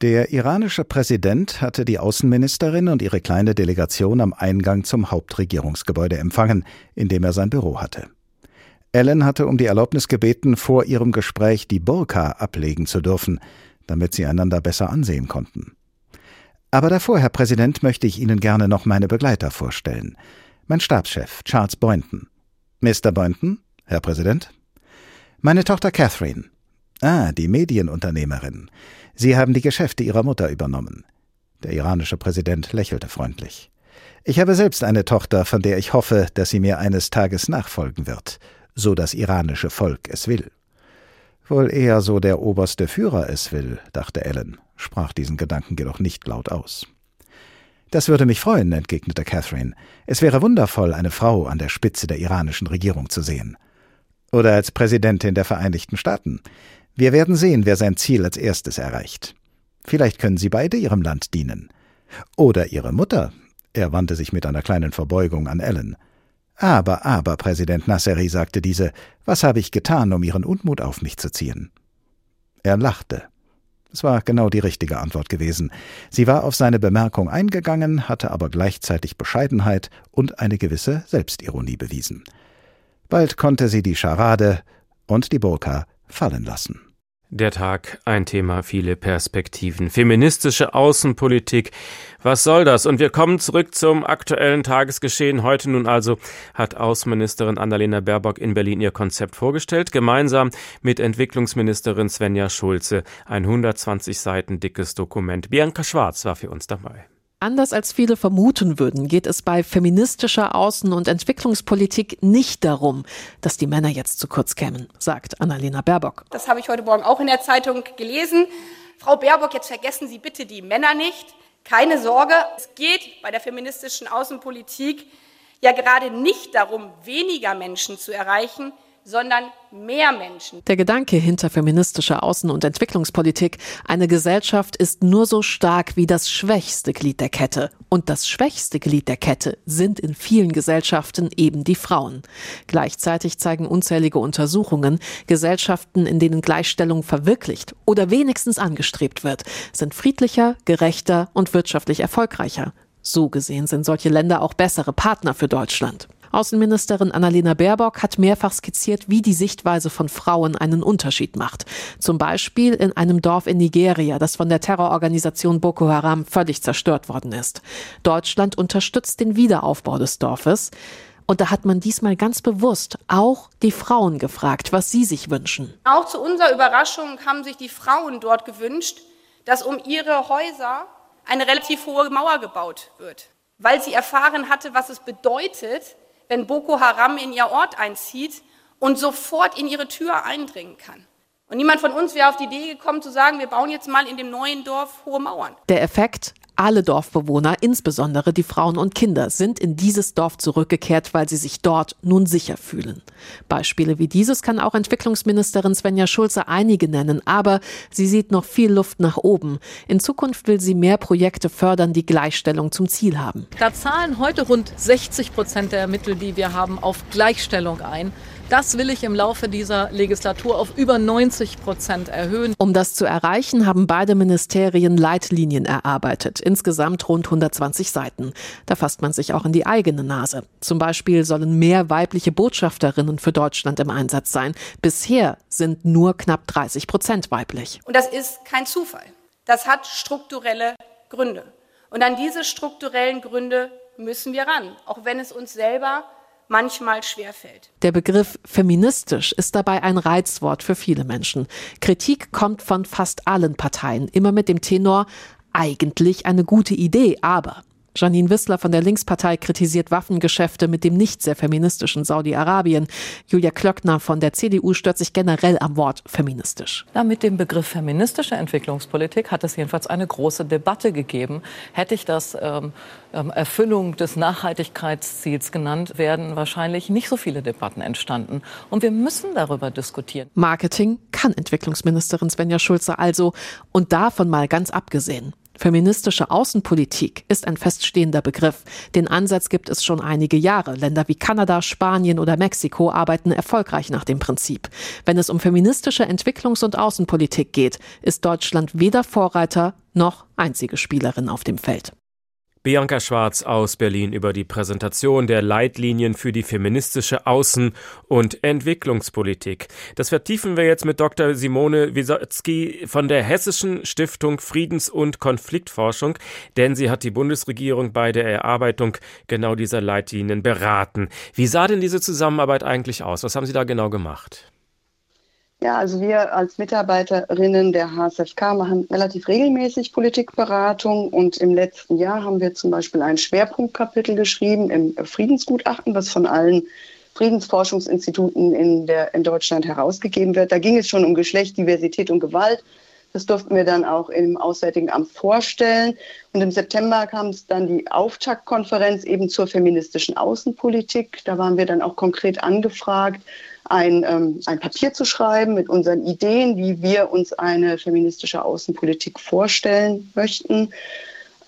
Der iranische Präsident hatte die Außenministerin und ihre kleine Delegation am Eingang zum Hauptregierungsgebäude empfangen, in dem er sein Büro hatte. Ellen hatte um die Erlaubnis gebeten, vor ihrem Gespräch die Burka ablegen zu dürfen, damit sie einander besser ansehen konnten. Aber davor, Herr Präsident, möchte ich Ihnen gerne noch meine Begleiter vorstellen. Mein Stabschef, Charles Boynton. Mr. Boynton, Herr Präsident. Meine Tochter Catherine. Ah, die Medienunternehmerin. Sie haben die Geschäfte Ihrer Mutter übernommen. Der iranische Präsident lächelte freundlich. Ich habe selbst eine Tochter, von der ich hoffe, dass sie mir eines Tages nachfolgen wird, so das iranische Volk es will. Wohl eher so der oberste Führer es will, dachte Ellen, sprach diesen Gedanken jedoch nicht laut aus. Das würde mich freuen, entgegnete Catherine. Es wäre wundervoll, eine Frau an der Spitze der iranischen Regierung zu sehen. Oder als Präsidentin der Vereinigten Staaten. Wir werden sehen, wer sein Ziel als erstes erreicht. Vielleicht können Sie beide Ihrem Land dienen. Oder Ihre Mutter. Er wandte sich mit einer kleinen Verbeugung an Ellen. Aber, aber, Präsident Nasseri, sagte diese, was habe ich getan, um Ihren Unmut auf mich zu ziehen? Er lachte. Es war genau die richtige Antwort gewesen. Sie war auf seine Bemerkung eingegangen, hatte aber gleichzeitig Bescheidenheit und eine gewisse Selbstironie bewiesen. Bald konnte sie die Scharade und die Burka fallen lassen. Der Tag, ein Thema, viele Perspektiven. Feministische Außenpolitik. Was soll das? Und wir kommen zurück zum aktuellen Tagesgeschehen. Heute nun also hat Außenministerin Annalena Baerbock in Berlin ihr Konzept vorgestellt, gemeinsam mit Entwicklungsministerin Svenja Schulze. Ein 120 Seiten dickes Dokument. Bianca Schwarz war für uns dabei. Anders als viele vermuten würden, geht es bei feministischer Außen- und Entwicklungspolitik nicht darum, dass die Männer jetzt zu kurz kämen, sagt Annalena Baerbock. Das habe ich heute Morgen auch in der Zeitung gelesen. Frau Baerbock, jetzt vergessen Sie bitte die Männer nicht. Keine Sorge, es geht bei der feministischen Außenpolitik ja gerade nicht darum, weniger Menschen zu erreichen, sondern mehr Menschen. Der Gedanke hinter feministischer Außen- und Entwicklungspolitik, eine Gesellschaft ist nur so stark wie das schwächste Glied der Kette. Und das schwächste Glied der Kette sind in vielen Gesellschaften eben die Frauen. Gleichzeitig zeigen unzählige Untersuchungen, Gesellschaften, in denen Gleichstellung verwirklicht oder wenigstens angestrebt wird, sind friedlicher, gerechter und wirtschaftlich erfolgreicher. So gesehen sind solche Länder auch bessere Partner für Deutschland. Außenministerin Annalena Baerbock hat mehrfach skizziert, wie die Sichtweise von Frauen einen Unterschied macht. Zum Beispiel in einem Dorf in Nigeria, das von der Terrororganisation Boko Haram völlig zerstört worden ist. Deutschland unterstützt den Wiederaufbau des Dorfes. Und da hat man diesmal ganz bewusst auch die Frauen gefragt, was sie sich wünschen. Auch zu unserer Überraschung haben sich die Frauen dort gewünscht, dass um ihre Häuser eine relativ hohe Mauer gebaut wird, weil sie erfahren hatte, was es bedeutet, wenn Boko Haram in ihr Ort einzieht und sofort in ihre Tür eindringen kann. Und niemand von uns wäre auf die Idee gekommen zu sagen, wir bauen jetzt mal in dem neuen Dorf hohe Mauern. Der Effekt, alle Dorfbewohner, insbesondere die Frauen und Kinder, sind in dieses Dorf zurückgekehrt, weil sie sich dort nun sicher fühlen. Beispiele wie dieses kann auch Entwicklungsministerin Svenja Schulze einige nennen, aber sie sieht noch viel Luft nach oben. In Zukunft will sie mehr Projekte fördern, die Gleichstellung zum Ziel haben. Da zahlen heute rund 60 Prozent der Mittel, die wir haben, auf Gleichstellung ein. Das will ich im Laufe dieser Legislatur auf über 90 Prozent erhöhen. Um das zu erreichen, haben beide Ministerien Leitlinien erarbeitet. Insgesamt rund 120 Seiten. Da fasst man sich auch in die eigene Nase. Zum Beispiel sollen mehr weibliche Botschafterinnen für Deutschland im Einsatz sein. Bisher sind nur knapp 30 Prozent weiblich. Und das ist kein Zufall. Das hat strukturelle Gründe. Und an diese strukturellen Gründe müssen wir ran, auch wenn es uns selber manchmal schwerfällt. Der Begriff feministisch ist dabei ein Reizwort für viele Menschen. Kritik kommt von fast allen Parteien, immer mit dem Tenor eigentlich eine gute Idee, aber Janine Wissler von der Linkspartei kritisiert Waffengeschäfte mit dem nicht sehr feministischen Saudi-Arabien. Julia Klöckner von der CDU stört sich generell am Wort feministisch. Na, mit dem Begriff feministische Entwicklungspolitik hat es jedenfalls eine große Debatte gegeben. Hätte ich das ähm, ähm, Erfüllung des Nachhaltigkeitsziels genannt, werden wahrscheinlich nicht so viele Debatten entstanden. Und wir müssen darüber diskutieren. Marketing kann Entwicklungsministerin Svenja Schulze also und davon mal ganz abgesehen. Feministische Außenpolitik ist ein feststehender Begriff. Den Ansatz gibt es schon einige Jahre. Länder wie Kanada, Spanien oder Mexiko arbeiten erfolgreich nach dem Prinzip. Wenn es um feministische Entwicklungs- und Außenpolitik geht, ist Deutschland weder Vorreiter noch einzige Spielerin auf dem Feld. Bianca Schwarz aus Berlin über die Präsentation der Leitlinien für die feministische Außen- und Entwicklungspolitik. Das vertiefen wir jetzt mit Dr. Simone Wisotzki von der Hessischen Stiftung Friedens- und Konfliktforschung, denn sie hat die Bundesregierung bei der Erarbeitung genau dieser Leitlinien beraten. Wie sah denn diese Zusammenarbeit eigentlich aus? Was haben Sie da genau gemacht? Ja, also wir als Mitarbeiterinnen der HSFK machen relativ regelmäßig Politikberatung und im letzten Jahr haben wir zum Beispiel ein Schwerpunktkapitel geschrieben im Friedensgutachten, was von allen Friedensforschungsinstituten in, der, in Deutschland herausgegeben wird. Da ging es schon um Geschlecht, Diversität und Gewalt. Das durften wir dann auch im Auswärtigen Amt vorstellen. Und im September kam es dann die Auftaktkonferenz eben zur feministischen Außenpolitik. Da waren wir dann auch konkret angefragt, ein, ähm, ein Papier zu schreiben mit unseren Ideen, wie wir uns eine feministische Außenpolitik vorstellen möchten.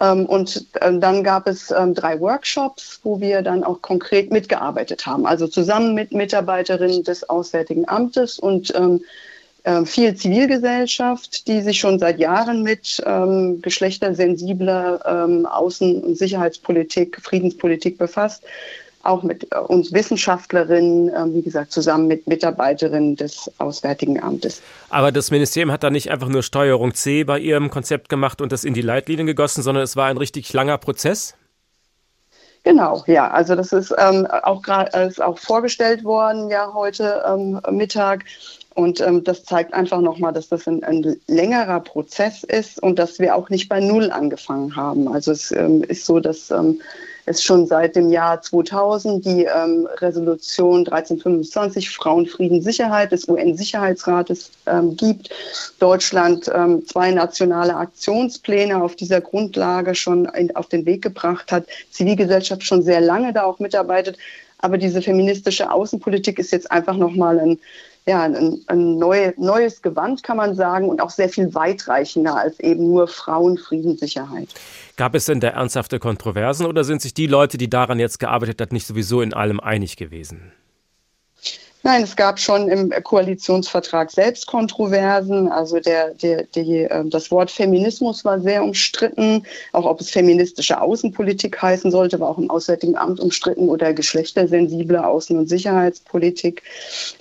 Ähm, und äh, dann gab es ähm, drei Workshops, wo wir dann auch konkret mitgearbeitet haben. Also zusammen mit Mitarbeiterinnen des Auswärtigen Amtes und äh, viel Zivilgesellschaft, die sich schon seit Jahren mit ähm, geschlechtersensibler ähm, Außen- und Sicherheitspolitik, Friedenspolitik befasst auch mit äh, uns Wissenschaftlerinnen, äh, wie gesagt, zusammen mit Mitarbeiterinnen des Auswärtigen Amtes. Aber das Ministerium hat da nicht einfach nur Steuerung C bei ihrem Konzept gemacht und das in die Leitlinien gegossen, sondern es war ein richtig langer Prozess? Genau, ja, also das ist ähm, auch gerade auch vorgestellt worden ja heute ähm, Mittag und ähm, das zeigt einfach nochmal, dass das ein, ein, längerer Prozess ist und dass wir auch nicht bei Null angefangen haben. Also es ähm, ist so, dass ähm, es schon seit dem Jahr 2000 die ähm, Resolution 1325 Frauen, Frieden, Sicherheit des UN-Sicherheitsrates ähm, gibt. Deutschland ähm, zwei nationale Aktionspläne auf dieser Grundlage schon in, auf den Weg gebracht hat. Zivilgesellschaft schon sehr lange da auch mitarbeitet. Aber diese feministische Außenpolitik ist jetzt einfach nochmal ein ja, ein, ein neue, neues Gewand, kann man sagen, und auch sehr viel weitreichender als eben nur Frauen, Frieden, Sicherheit. Gab es denn da ernsthafte Kontroversen oder sind sich die Leute, die daran jetzt gearbeitet hat, nicht sowieso in allem einig gewesen? Nein, es gab schon im Koalitionsvertrag selbst Kontroversen. Also der, der, die, ähm, das Wort Feminismus war sehr umstritten. Auch ob es feministische Außenpolitik heißen sollte, war auch im Auswärtigen Amt umstritten oder geschlechtersensible Außen- und Sicherheitspolitik.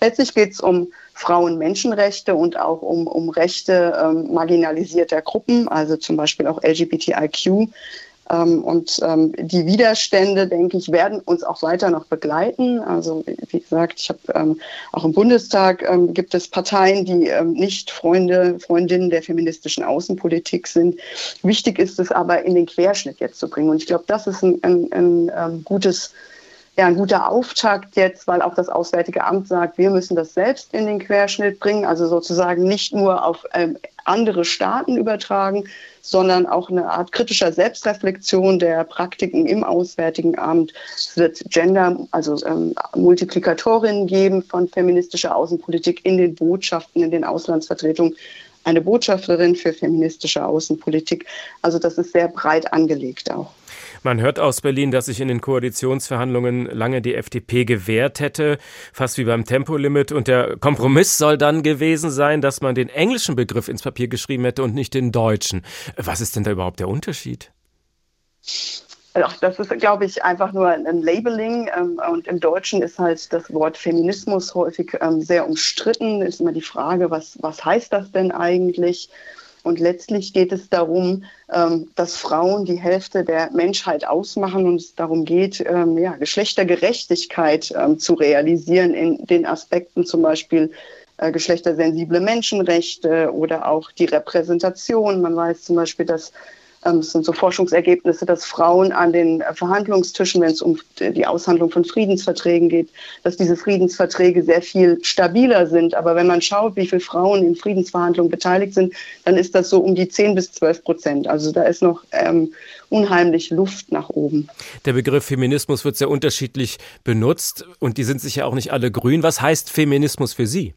Letztlich geht es um Frauenmenschenrechte und auch um, um Rechte ähm, marginalisierter Gruppen, also zum Beispiel auch LGBTIQ. Ähm, und ähm, die Widerstände, denke ich, werden uns auch weiter noch begleiten. Also wie gesagt, ich habe ähm, auch im Bundestag ähm, gibt es Parteien, die ähm, nicht Freunde, Freundinnen der feministischen Außenpolitik sind. Wichtig ist es aber in den Querschnitt jetzt zu bringen. Und ich glaube, das ist ein, ein, ein ähm, gutes ja, ein guter Auftakt jetzt, weil auch das Auswärtige Amt sagt, wir müssen das selbst in den Querschnitt bringen, also sozusagen nicht nur auf ähm, andere Staaten übertragen, sondern auch eine Art kritischer Selbstreflexion der Praktiken im Auswärtigen Amt. Es wird Gender, also ähm, Multiplikatorinnen geben von feministischer Außenpolitik in den Botschaften, in den Auslandsvertretungen eine Botschafterin für feministische Außenpolitik. Also das ist sehr breit angelegt auch. Man hört aus Berlin, dass sich in den Koalitionsverhandlungen lange die FDP gewehrt hätte, fast wie beim Tempolimit. Und der Kompromiss soll dann gewesen sein, dass man den englischen Begriff ins Papier geschrieben hätte und nicht den deutschen. Was ist denn da überhaupt der Unterschied? Ach, das ist, glaube ich, einfach nur ein Labeling. Ähm, und im Deutschen ist halt das Wort Feminismus häufig ähm, sehr umstritten. Ist immer die Frage, was, was heißt das denn eigentlich? Und letztlich geht es darum, ähm, dass Frauen die Hälfte der Menschheit ausmachen und es darum geht, ähm, ja, Geschlechtergerechtigkeit ähm, zu realisieren in den Aspekten zum Beispiel äh, geschlechtersensible Menschenrechte oder auch die Repräsentation. Man weiß zum Beispiel, dass es sind so Forschungsergebnisse, dass Frauen an den Verhandlungstischen, wenn es um die Aushandlung von Friedensverträgen geht, dass diese Friedensverträge sehr viel stabiler sind. Aber wenn man schaut, wie viele Frauen in Friedensverhandlungen beteiligt sind, dann ist das so um die 10 bis 12 Prozent. Also da ist noch ähm, unheimlich Luft nach oben. Der Begriff Feminismus wird sehr unterschiedlich benutzt und die sind sich ja auch nicht alle grün. Was heißt Feminismus für Sie?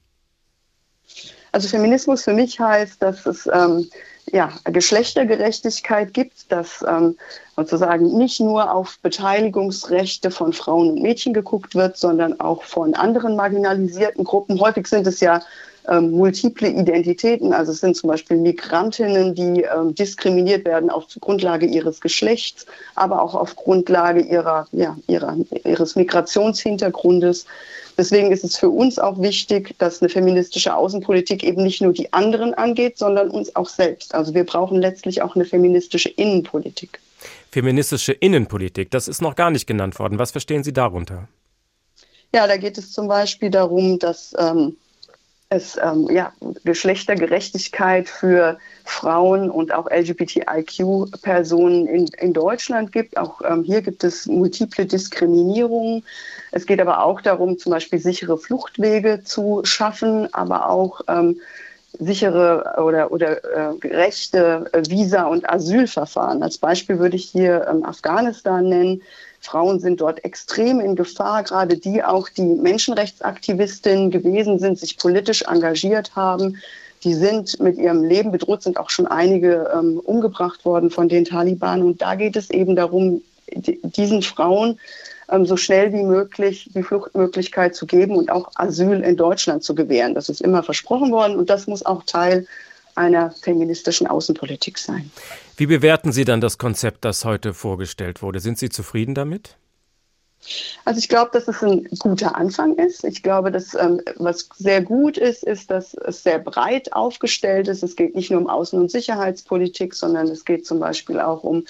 Also Feminismus für mich heißt, dass es ähm, ja, Geschlechtergerechtigkeit gibt, dass ähm, sozusagen nicht nur auf Beteiligungsrechte von Frauen und Mädchen geguckt wird, sondern auch von anderen marginalisierten Gruppen. Häufig sind es ja ähm, multiple Identitäten, also es sind zum Beispiel Migrantinnen, die ähm, diskriminiert werden auf Grundlage ihres Geschlechts, aber auch auf Grundlage ihrer, ja, ihrer, ihres Migrationshintergrundes. Deswegen ist es für uns auch wichtig, dass eine feministische Außenpolitik eben nicht nur die anderen angeht, sondern uns auch selbst. Also wir brauchen letztlich auch eine feministische Innenpolitik. Feministische Innenpolitik, das ist noch gar nicht genannt worden. Was verstehen Sie darunter? Ja, da geht es zum Beispiel darum, dass ähm, es ähm, ja, Geschlechtergerechtigkeit für Frauen und auch LGBTIQ-Personen in, in Deutschland gibt. Auch ähm, hier gibt es multiple Diskriminierungen. Es geht aber auch darum, zum Beispiel sichere Fluchtwege zu schaffen, aber auch ähm, sichere oder, oder äh, gerechte Visa- und Asylverfahren. Als Beispiel würde ich hier ähm, Afghanistan nennen. Frauen sind dort extrem in Gefahr, gerade die auch, die Menschenrechtsaktivistinnen gewesen sind, sich politisch engagiert haben. Die sind mit ihrem Leben bedroht, sind auch schon einige ähm, umgebracht worden von den Taliban. Und da geht es eben darum, diesen Frauen ähm, so schnell wie möglich die Fluchtmöglichkeit zu geben und auch Asyl in Deutschland zu gewähren. Das ist immer versprochen worden und das muss auch Teil einer feministischen Außenpolitik sein. Wie bewerten Sie dann das Konzept, das heute vorgestellt wurde? Sind Sie zufrieden damit? Also ich glaube, dass es ein guter Anfang ist. Ich glaube, dass ähm, was sehr gut ist, ist, dass es sehr breit aufgestellt ist. Es geht nicht nur um Außen- und Sicherheitspolitik, sondern es geht zum Beispiel auch um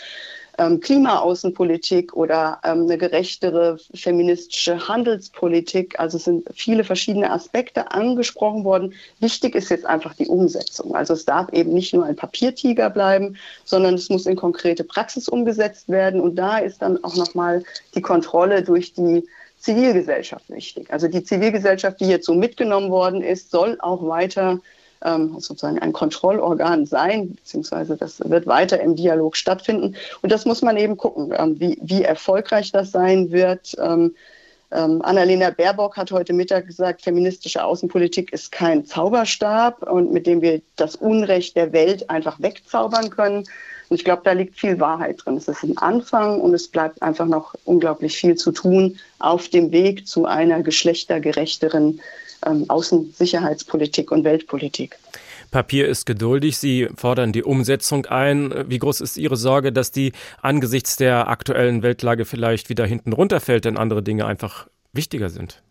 ähm, Klimaaußenpolitik oder ähm, eine gerechtere feministische Handelspolitik. Also es sind viele verschiedene Aspekte angesprochen worden. Wichtig ist jetzt einfach die Umsetzung. Also es darf eben nicht nur ein Papiertiger bleiben, sondern es muss in konkrete Praxis umgesetzt werden. Und da ist dann auch nochmal die Kontrolle durch die Zivilgesellschaft wichtig. Also die Zivilgesellschaft, die jetzt so mitgenommen worden ist, soll auch weiter ähm, sozusagen ein Kontrollorgan sein, beziehungsweise das wird weiter im Dialog stattfinden. Und das muss man eben gucken, ähm, wie, wie erfolgreich das sein wird. Ähm, Ähm, Annalena Baerbock hat heute Mittag gesagt, feministische Außenpolitik ist kein Zauberstab und mit dem wir das Unrecht der Welt einfach wegzaubern können. Und ich glaube, da liegt viel Wahrheit drin. Es ist ein Anfang und es bleibt einfach noch unglaublich viel zu tun auf dem Weg zu einer geschlechtergerechteren ähm, Außensicherheitspolitik und Weltpolitik. Papier ist geduldig. Sie fordern die Umsetzung ein. Wie groß ist Ihre Sorge, dass die angesichts der aktuellen Weltlage vielleicht wieder hinten runterfällt, denn andere Dinge einfach wichtiger sind?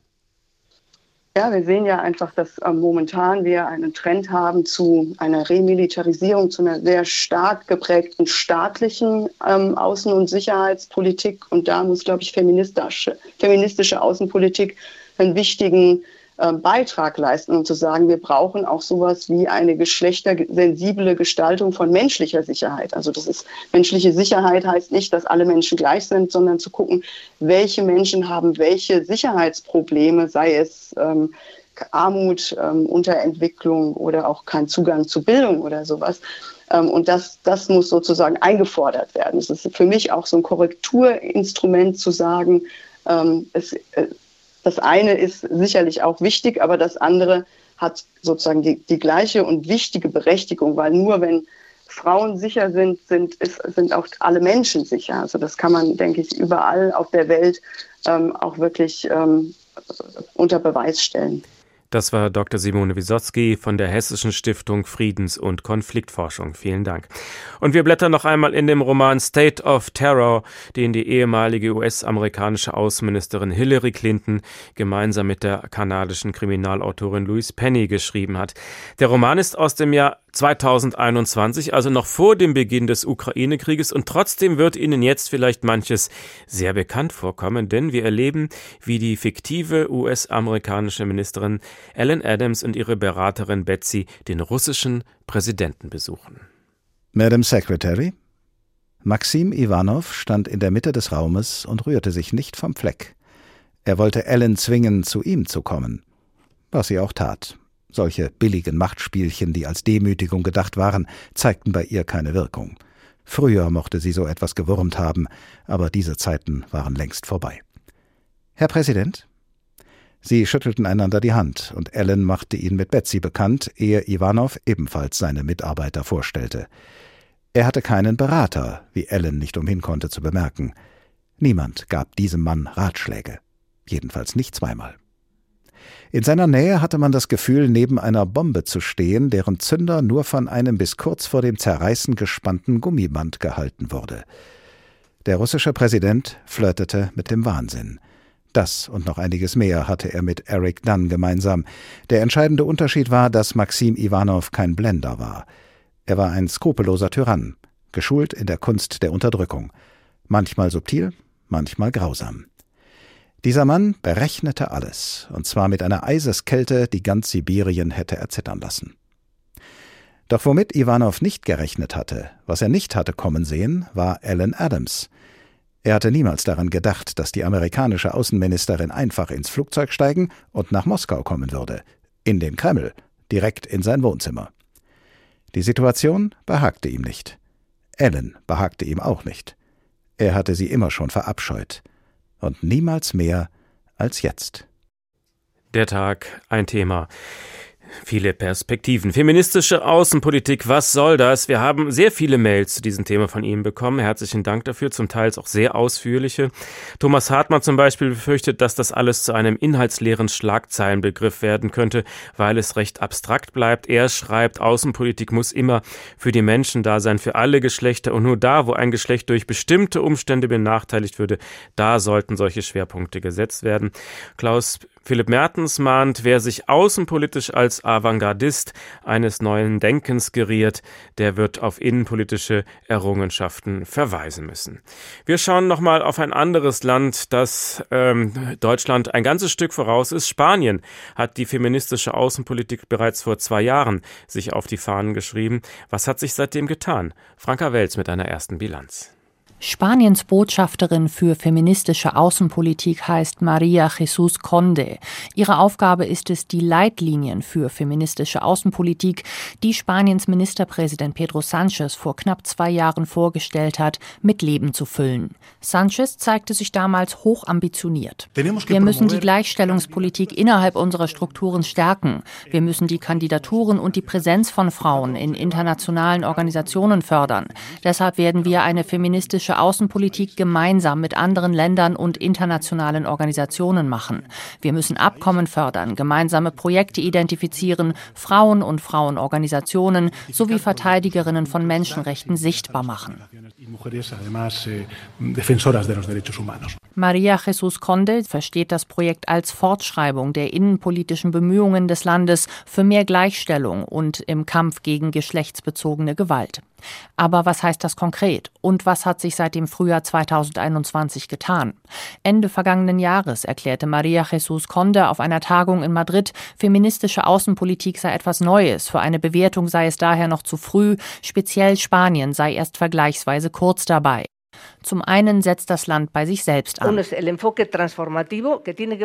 Ja, wir sehen ja einfach, dass äh, momentan wir einen Trend haben zu einer Remilitarisierung, zu einer sehr stark geprägten staatlichen ähm, Außen- und Sicherheitspolitik. Und da muss, glaube ich, feministische, feministische Außenpolitik einen wichtigen Beitrag leisten, um zu sagen, wir brauchen auch sowas wie eine geschlechtersensible Gestaltung von menschlicher Sicherheit. Also das ist menschliche Sicherheit heißt nicht, dass alle Menschen gleich sind, sondern zu gucken, welche Menschen haben welche Sicherheitsprobleme, sei es ähm, Armut, ähm, Unterentwicklung oder auch kein Zugang zu Bildung oder sowas. Ähm, und das, das muss sozusagen eingefordert werden. Es ist für mich auch so ein Korrekturinstrument zu sagen, ähm, es, äh, das eine ist sicherlich auch wichtig, aber das andere hat sozusagen die, die gleiche und wichtige Berechtigung, weil nur wenn Frauen sicher sind, sind, ist, sind auch alle Menschen sicher. Also das kann man, denke ich, überall auf der Welt ähm, auch wirklich ähm, unter Beweis stellen. Das war Dr. Simone Wisotzki von der Hessischen Stiftung Friedens- und Konfliktforschung. Vielen Dank. Und wir blättern noch einmal in dem Roman State of Terror, den die ehemalige US-amerikanische Außenministerin Hillary Clinton gemeinsam mit der kanadischen Kriminalautorin Louise Penny geschrieben hat. Der Roman ist aus dem Jahr 2021, also noch vor dem Beginn des Ukraine-Krieges und trotzdem wird Ihnen jetzt vielleicht manches sehr bekannt vorkommen, denn wir erleben, wie die fiktive US-amerikanische Ministerin Ellen Adams und ihre Beraterin Betsy den russischen Präsidenten besuchen. Madam Secretary? Maxim Ivanov stand in der Mitte des Raumes und rührte sich nicht vom Fleck. Er wollte Ellen zwingen, zu ihm zu kommen. Was sie auch tat. Solche billigen Machtspielchen, die als Demütigung gedacht waren, zeigten bei ihr keine Wirkung. Früher mochte sie so etwas gewurmt haben, aber diese Zeiten waren längst vorbei. Herr Präsident? Sie schüttelten einander die Hand, und Ellen machte ihn mit Betsy bekannt, ehe Ivanov ebenfalls seine Mitarbeiter vorstellte. Er hatte keinen Berater, wie Ellen nicht umhin konnte zu bemerken. Niemand gab diesem Mann Ratschläge. Jedenfalls nicht zweimal. In seiner Nähe hatte man das Gefühl, neben einer Bombe zu stehen, deren Zünder nur von einem bis kurz vor dem Zerreißen gespannten Gummiband gehalten wurde. Der russische Präsident flirtete mit dem Wahnsinn. Das und noch einiges mehr hatte er mit Eric Dunn gemeinsam. Der entscheidende Unterschied war, dass Maxim Ivanov kein Blender war. Er war ein skrupelloser Tyrann, geschult in der Kunst der Unterdrückung. Manchmal subtil, manchmal grausam. Dieser Mann berechnete alles, und zwar mit einer Eiseskälte, die ganz Sibirien hätte erzittern lassen. Doch womit Ivanov nicht gerechnet hatte, was er nicht hatte kommen sehen, war Alan Adams. Er hatte niemals daran gedacht, dass die amerikanische Außenministerin einfach ins Flugzeug steigen und nach Moskau kommen würde, in den Kreml, direkt in sein Wohnzimmer. Die Situation behagte ihm nicht. Ellen behagte ihm auch nicht. Er hatte sie immer schon verabscheut und niemals mehr als jetzt. Der Tag ein Thema. Viele Perspektiven. Feministische Außenpolitik, was soll das? Wir haben sehr viele Mails zu diesem Thema von Ihnen bekommen. Herzlichen Dank dafür, zum Teil auch sehr ausführliche. Thomas Hartmann zum Beispiel befürchtet, dass das alles zu einem inhaltsleeren Schlagzeilenbegriff werden könnte, weil es recht abstrakt bleibt. Er schreibt, Außenpolitik muss immer für die Menschen da sein, für alle Geschlechter und nur da, wo ein Geschlecht durch bestimmte Umstände benachteiligt würde, da sollten solche Schwerpunkte gesetzt werden. Klaus Philipp Mertens mahnt, wer sich außenpolitisch als Avantgardist eines neuen Denkens geriert, der wird auf innenpolitische Errungenschaften verweisen müssen. Wir schauen nochmal auf ein anderes Land, das ähm, Deutschland ein ganzes Stück voraus ist. Spanien hat die feministische Außenpolitik bereits vor zwei Jahren sich auf die Fahnen geschrieben. Was hat sich seitdem getan? Franka Welz mit einer ersten Bilanz. Spaniens Botschafterin für feministische Außenpolitik heißt Maria Jesus Conde. Ihre Aufgabe ist es, die Leitlinien für feministische Außenpolitik, die Spaniens Ministerpräsident Pedro Sanchez vor knapp zwei Jahren vorgestellt hat, mit Leben zu füllen. Sanchez zeigte sich damals hoch ambitioniert. Wir müssen die Gleichstellungspolitik innerhalb unserer Strukturen stärken. Wir müssen die Kandidaturen und die Präsenz von Frauen in internationalen Organisationen fördern. Deshalb werden wir eine feministische europäische Außenpolitik gemeinsam mit anderen Ländern und internationalen Organisationen machen. Wir müssen Abkommen fördern, gemeinsame Projekte identifizieren, Frauen und Frauenorganisationen sowie Verteidigerinnen von Menschenrechten sichtbar machen. Maria Jesus Conde versteht das Projekt als Fortschreibung der innenpolitischen Bemühungen des Landes für mehr Gleichstellung und im Kampf gegen geschlechtsbezogene Gewalt. Aber was heißt das konkret? Und was hat sich seit dem Frühjahr 2021 getan? Ende vergangenen Jahres erklärte Maria Jesus Conde auf einer Tagung in Madrid, feministische Außenpolitik sei etwas Neues. Für eine Bewertung sei es daher noch zu früh. Speziell Spanien sei erst vergleichsweise kurz dabei. Zum einen setzt das Land bei sich selbst an.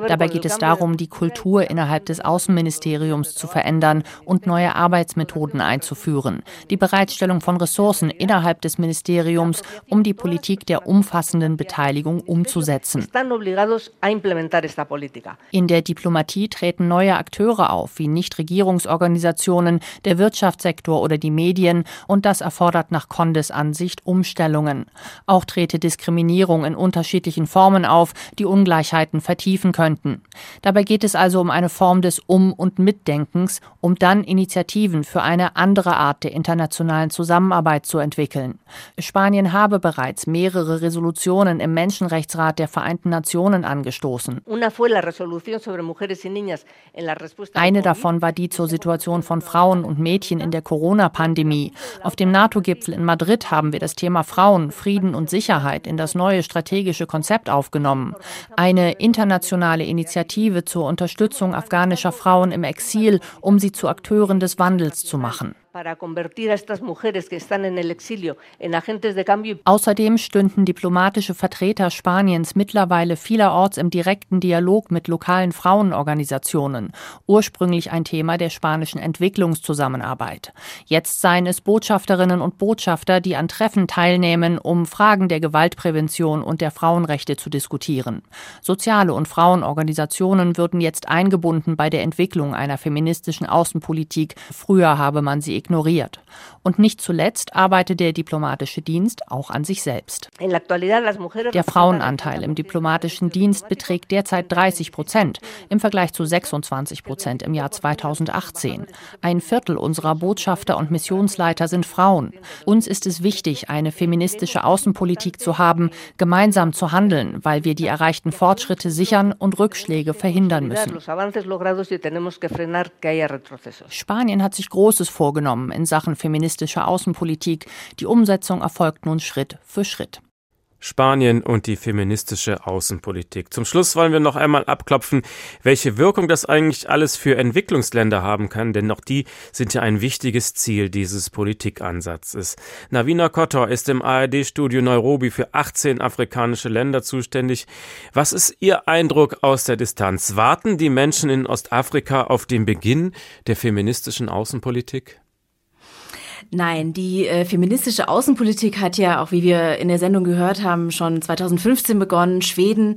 Dabei geht es darum, die Kultur innerhalb des Außenministeriums zu verändern und neue Arbeitsmethoden einzuführen, die Bereitstellung von Ressourcen innerhalb des Ministeriums, um die Politik der umfassenden Beteiligung umzusetzen. In der Diplomatie treten neue Akteure auf, wie Nichtregierungsorganisationen, der Wirtschaftssektor oder die Medien, und das erfordert nach Condes Ansicht Umstellungen. Auch treten konkrete Diskriminierung in unterschiedlichen Formen auf, die Ungleichheiten vertiefen könnten. Dabei geht es also um eine Form des Um- und Mitdenkens, um dann Initiativen für eine andere Art der internationalen Zusammenarbeit zu entwickeln. Spanien habe bereits mehrere Resolutionen im Menschenrechtsrat der Vereinten Nationen angestoßen. Eine davon war die zur Situation von Frauen und Mädchen in der Corona-Pandemie. Auf dem NATO-Gipfel in Madrid haben wir das Thema Frauen, Frieden und Sicherheit in das neue strategische Konzept aufgenommen. Eine internationale Initiative zur Unterstützung afghanischer Frauen im Exil, um sie zu Akteuren des Wandels zu machen. Außerdem stünden diplomatische Vertreter Spaniens mittlerweile vielerorts im direkten Dialog mit lokalen Frauenorganisationen, ursprünglich ein Thema der spanischen Entwicklungszusammenarbeit. Jetzt seien es Botschafterinnen und Botschafter, die an Treffen teilnehmen, um Fragen der Gewaltprävention und der Frauenrechte zu diskutieren. Soziale und Frauenorganisationen würden jetzt eingebunden bei der Entwicklung einer feministischen Außenpolitik. Früher habe man sie ignoriert. Und nicht zuletzt arbeitet der diplomatische Dienst auch an sich selbst. Der Frauenanteil im diplomatischen Dienst beträgt derzeit 30 Prozent im Vergleich zu 26 Prozent im Jahr 2018. Ein Viertel unserer Botschafter und Missionsleiter sind Frauen. Uns ist es wichtig, eine feministische Außenpolitik zu haben, gemeinsam zu handeln, weil wir die erreichten Fortschritte sichern und Rückschläge verhindern müssen. Spanien hat sich Großes vorgenommen vorgenommen in Sachen feministischer Außenpolitik. Die Umsetzung erfolgt nun Schritt für Schritt. Spanien und die feministische Außenpolitik. Zum Schluss wollen wir noch einmal abklopfen, welche Wirkung das eigentlich alles für Entwicklungsländer haben kann, denn auch die sind ja ein wichtiges Ziel dieses Politikansatzes. Navina Kotor ist im ARD-Studio Nairobi für 18 afrikanische Länder zuständig. Was ist Ihr Eindruck aus der Distanz? Warten die Menschen in Ostafrika auf den Beginn der feministischen Außenpolitik? Nein, die äh, feministische Außenpolitik hat ja, auch wie wir in der Sendung gehört haben, schon 2015 begonnen. Schweden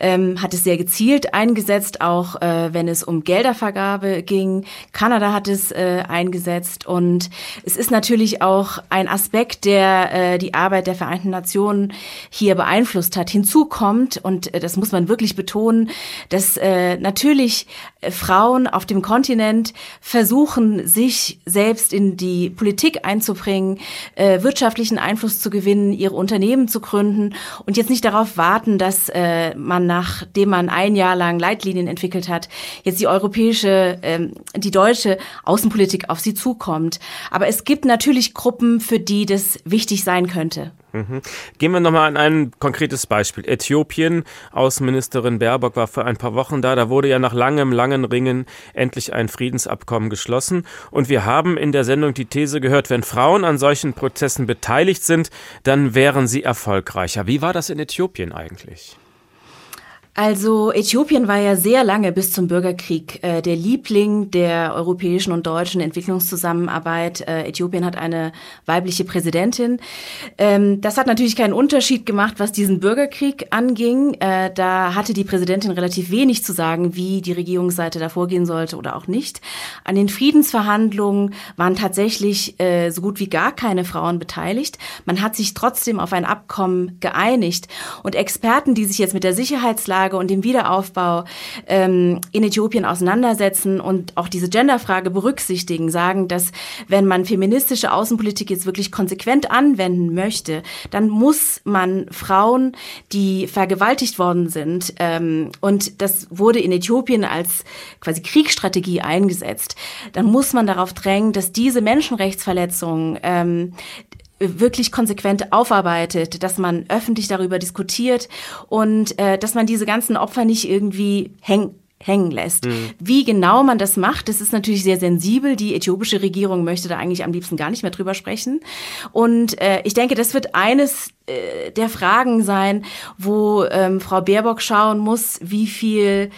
ähm, hat es sehr gezielt eingesetzt, auch äh, wenn es um Geldervergabe ging. Kanada hat es äh, eingesetzt und es ist natürlich auch ein Aspekt, der äh, die Arbeit der Vereinten Nationen hier beeinflusst hat. Hinzu kommt, und äh, das muss man wirklich betonen, dass äh, natürlich Frauen auf dem Kontinent versuchen, sich selbst in die Politik einzubringen, äh, wirtschaftlichen Einfluss zu gewinnen, ihre Unternehmen zu gründen und jetzt nicht darauf warten, dass äh, man, nachdem man ein Jahr lang Leitlinien entwickelt hat, jetzt die europäische, äh, die deutsche Außenpolitik auf sie zukommt. Aber es gibt natürlich Gruppen, für die das wichtig sein könnte. Mhm. Gehen wir nochmal an ein konkretes Beispiel. Äthiopien, Außenministerin Baerbock war vor ein paar Wochen da. Da wurde ja nach langem, langen Ringen endlich ein Friedensabkommen geschlossen. Und wir haben in der Sendung die These gehört, wenn Frauen an solchen Prozessen beteiligt sind, dann wären sie erfolgreicher. Wie war das in Äthiopien eigentlich? Also Äthiopien war ja sehr lange bis zum Bürgerkrieg äh, der Liebling der europäischen und deutschen Entwicklungszusammenarbeit. Äh, Äthiopien hat eine weibliche Präsidentin. Ähm, das hat natürlich keinen Unterschied gemacht, was diesen Bürgerkrieg anging. Äh, da hatte die Präsidentin relativ wenig zu sagen, wie die Regierungsseite da vorgehen sollte oder auch nicht. An den Friedensverhandlungen waren tatsächlich äh, so gut wie gar keine Frauen beteiligt. Man hat sich trotzdem auf ein Abkommen geeinigt. Und Experten, die sich jetzt mit der Sicherheitslage Genderfrage und dem Wiederaufbau ähm, in Äthiopien auseinandersetzen und auch diese Genderfrage berücksichtigen, sagen, dass wenn man feministische Außenpolitik jetzt wirklich konsequent anwenden möchte, dann muss man Frauen, die vergewaltigt worden sind, ähm, und das wurde in Äthiopien als quasi Kriegsstrategie eingesetzt, dann muss man darauf drängen, dass diese Menschenrechtsverletzungen ähm, wirklich konsequent aufarbeitet, dass man öffentlich darüber diskutiert und äh, dass man diese ganzen Opfer nicht irgendwie hängen hängen lässt. Mhm. Wie genau man das macht, das ist natürlich sehr sensibel. Die äthiopische Regierung möchte da eigentlich am liebsten gar nicht mehr drüber sprechen. Und äh, ich denke, das wird eines äh, der Fragen sein, wo ähm, Frau Baerbock schauen muss, wie viel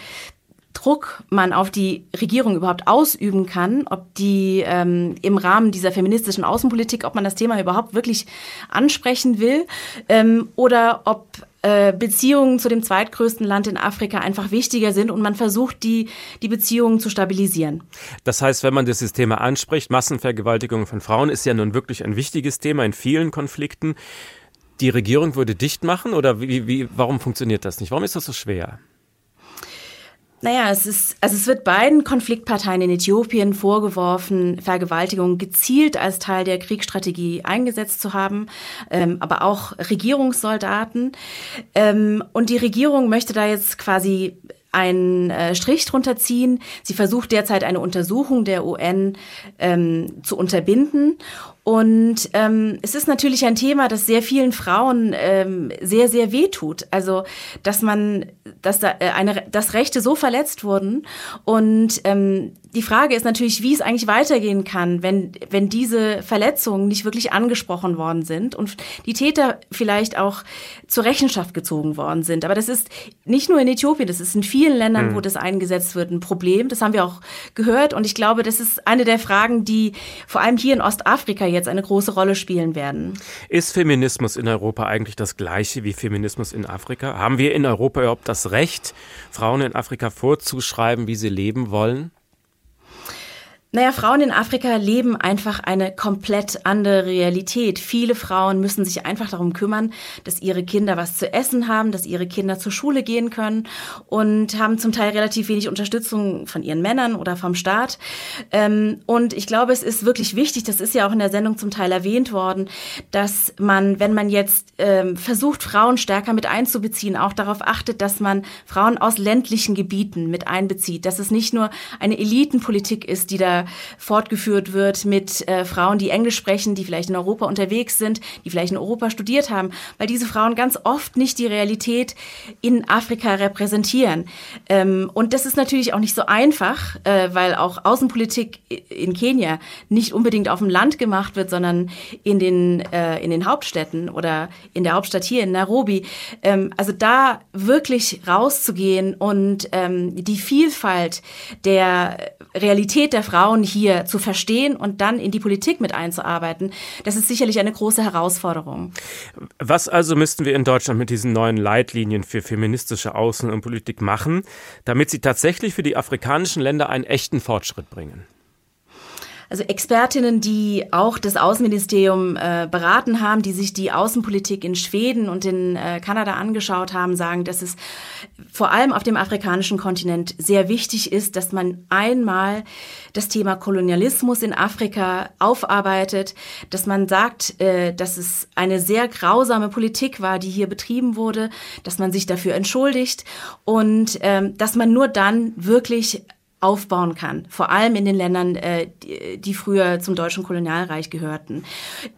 Druck man auf die Regierung überhaupt ausüben kann, ob die ähm, im Rahmen dieser feministischen Außenpolitik, ob man das Thema überhaupt wirklich ansprechen will ähm, oder ob äh, Beziehungen zu dem zweitgrößten Land in Afrika einfach wichtiger sind und man versucht, die, die Beziehungen zu stabilisieren. Das heißt, wenn man dieses Thema anspricht, Massenvergewaltigung von Frauen ist ja nun wirklich ein wichtiges Thema in vielen Konflikten. Die Regierung würde dicht machen oder wie, wie, warum funktioniert das nicht? Warum ist das so schwer? Naja, es ist, also es wird beiden Konfliktparteien in Äthiopien vorgeworfen, Vergewaltigung gezielt als Teil der Kriegsstrategie eingesetzt zu haben, ähm, aber auch Regierungssoldaten. Ähm, und die Regierung möchte da jetzt quasi einen äh, Strich drunter ziehen. Sie versucht derzeit eine Untersuchung der UN ähm, zu unterbinden und ähm, es ist natürlich ein Thema, das sehr vielen Frauen ähm, sehr, sehr weh tut. Also, dass man, dass da äh, eine, dass Rechte so verletzt wurden. Und ähm, die Frage ist natürlich, wie es eigentlich weitergehen kann, wenn, wenn diese Verletzungen nicht wirklich angesprochen worden sind und die Täter vielleicht auch zur Rechenschaft gezogen worden sind. Aber das ist nicht nur in Äthiopien, das ist in vielen Ländern, mhm. wo das eingesetzt wird, ein Problem. Das haben wir auch gehört. Und ich glaube, das ist eine der Fragen, die vor allem hier in Ostafrika jetzt eine große Rolle spielen werden. Ist Feminismus in Europa eigentlich das gleiche wie Feminismus in Afrika? Haben wir in Europa überhaupt das Recht, Frauen in Afrika vorzuschreiben, wie sie leben wollen? Naja, Frauen in Afrika leben einfach eine komplett andere Realität. Viele Frauen müssen sich einfach darum kümmern, dass ihre Kinder was zu essen haben, dass ihre Kinder zur Schule gehen können und haben zum Teil relativ wenig Unterstützung von ihren Männern oder vom Staat. Ähm, und ich glaube, es ist wirklich wichtig, das ist ja auch in der Sendung zum Teil erwähnt worden, dass man, wenn man jetzt ähm, versucht, Frauen stärker mit einzubeziehen, auch darauf achtet, dass man Frauen aus ländlichen Gebieten mit einbezieht, dass es nicht nur eine Elitenpolitik ist, die da fortgeführt wird mit äh, Frauen, die Englisch sprechen, die vielleicht in Europa unterwegs sind, die vielleicht in Europa studiert haben, weil diese Frauen ganz oft nicht die Realität in Afrika repräsentieren. Ähm, und das ist natürlich auch nicht so einfach, äh, weil auch Außenpolitik in Kenia nicht unbedingt auf dem Land gemacht wird, sondern in den, äh, in den Hauptstädten oder in der Hauptstadt hier in Nairobi. Ähm, also da wirklich rauszugehen und ähm, die Vielfalt der Realität der Frauen hier zu verstehen und dann in die Politik mit einzuarbeiten, das ist sicherlich eine große Herausforderung. Was also müssten wir in Deutschland mit diesen neuen Leitlinien für feministische Außen- und Politik machen, damit sie tatsächlich für die afrikanischen Länder einen echten Fortschritt bringen? Also Expertinnen, die auch das Außenministerium äh, beraten haben, die sich die Außenpolitik in Schweden und in äh, Kanada angeschaut haben, sagen, dass es vor allem auf dem afrikanischen Kontinent sehr wichtig ist, dass man einmal das Thema Kolonialismus in Afrika aufarbeitet, dass man sagt, äh, dass es eine sehr grausame Politik war, die hier betrieben wurde, dass man sich dafür entschuldigt und ähm, dass man nur dann wirklich aufbauen kann, vor allem in den Ländern, äh, die, früher zum deutschen Kolonialreich gehörten.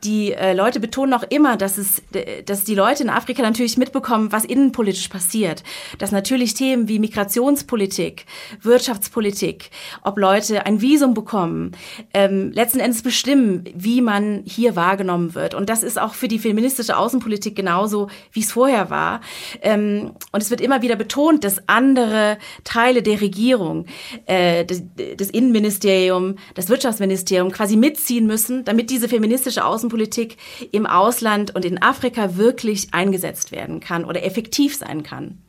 Die äh, Leute betonen auch immer, dass es, dass die Leute in Afrika natürlich mitbekommen, was innenpolitisch passiert, dass natürlich Themen wie Migrationspolitik, Wirtschaftspolitik, ob Leute ein Visum bekommen, ähm, letzten Endes bestimmen, wie man hier wahrgenommen wird. Und das ist auch für die feministische Außenpolitik genauso, wie es vorher war. Ähm, und es wird immer wieder betont, dass andere Teile der Regierung äh, das, das Innenministerium, das Wirtschaftsministerium quasi mitziehen müssen, damit diese feministische Außenpolitik im Ausland und in Afrika wirklich eingesetzt werden kann oder effektiv sein kann.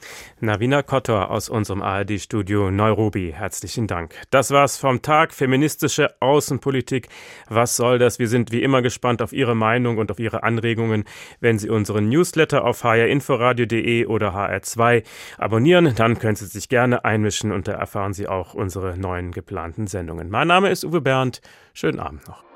Navina Kottor aus unserem ARD-Studio Nairobi. Herzlichen Dank. Das war's vom Tag. Feministische Außenpolitik. Was soll das? Wir sind wie immer gespannt auf Ihre Meinung und auf Ihre Anregungen. Wenn Sie unseren Newsletter auf hrinforadio.de oder hr2 abonnieren, dann können Sie sich gerne einmischen und da erfahren Sie auch unsere neuen geplanten Sendungen. Mein Name ist Uwe Bernd. Schönen Abend noch.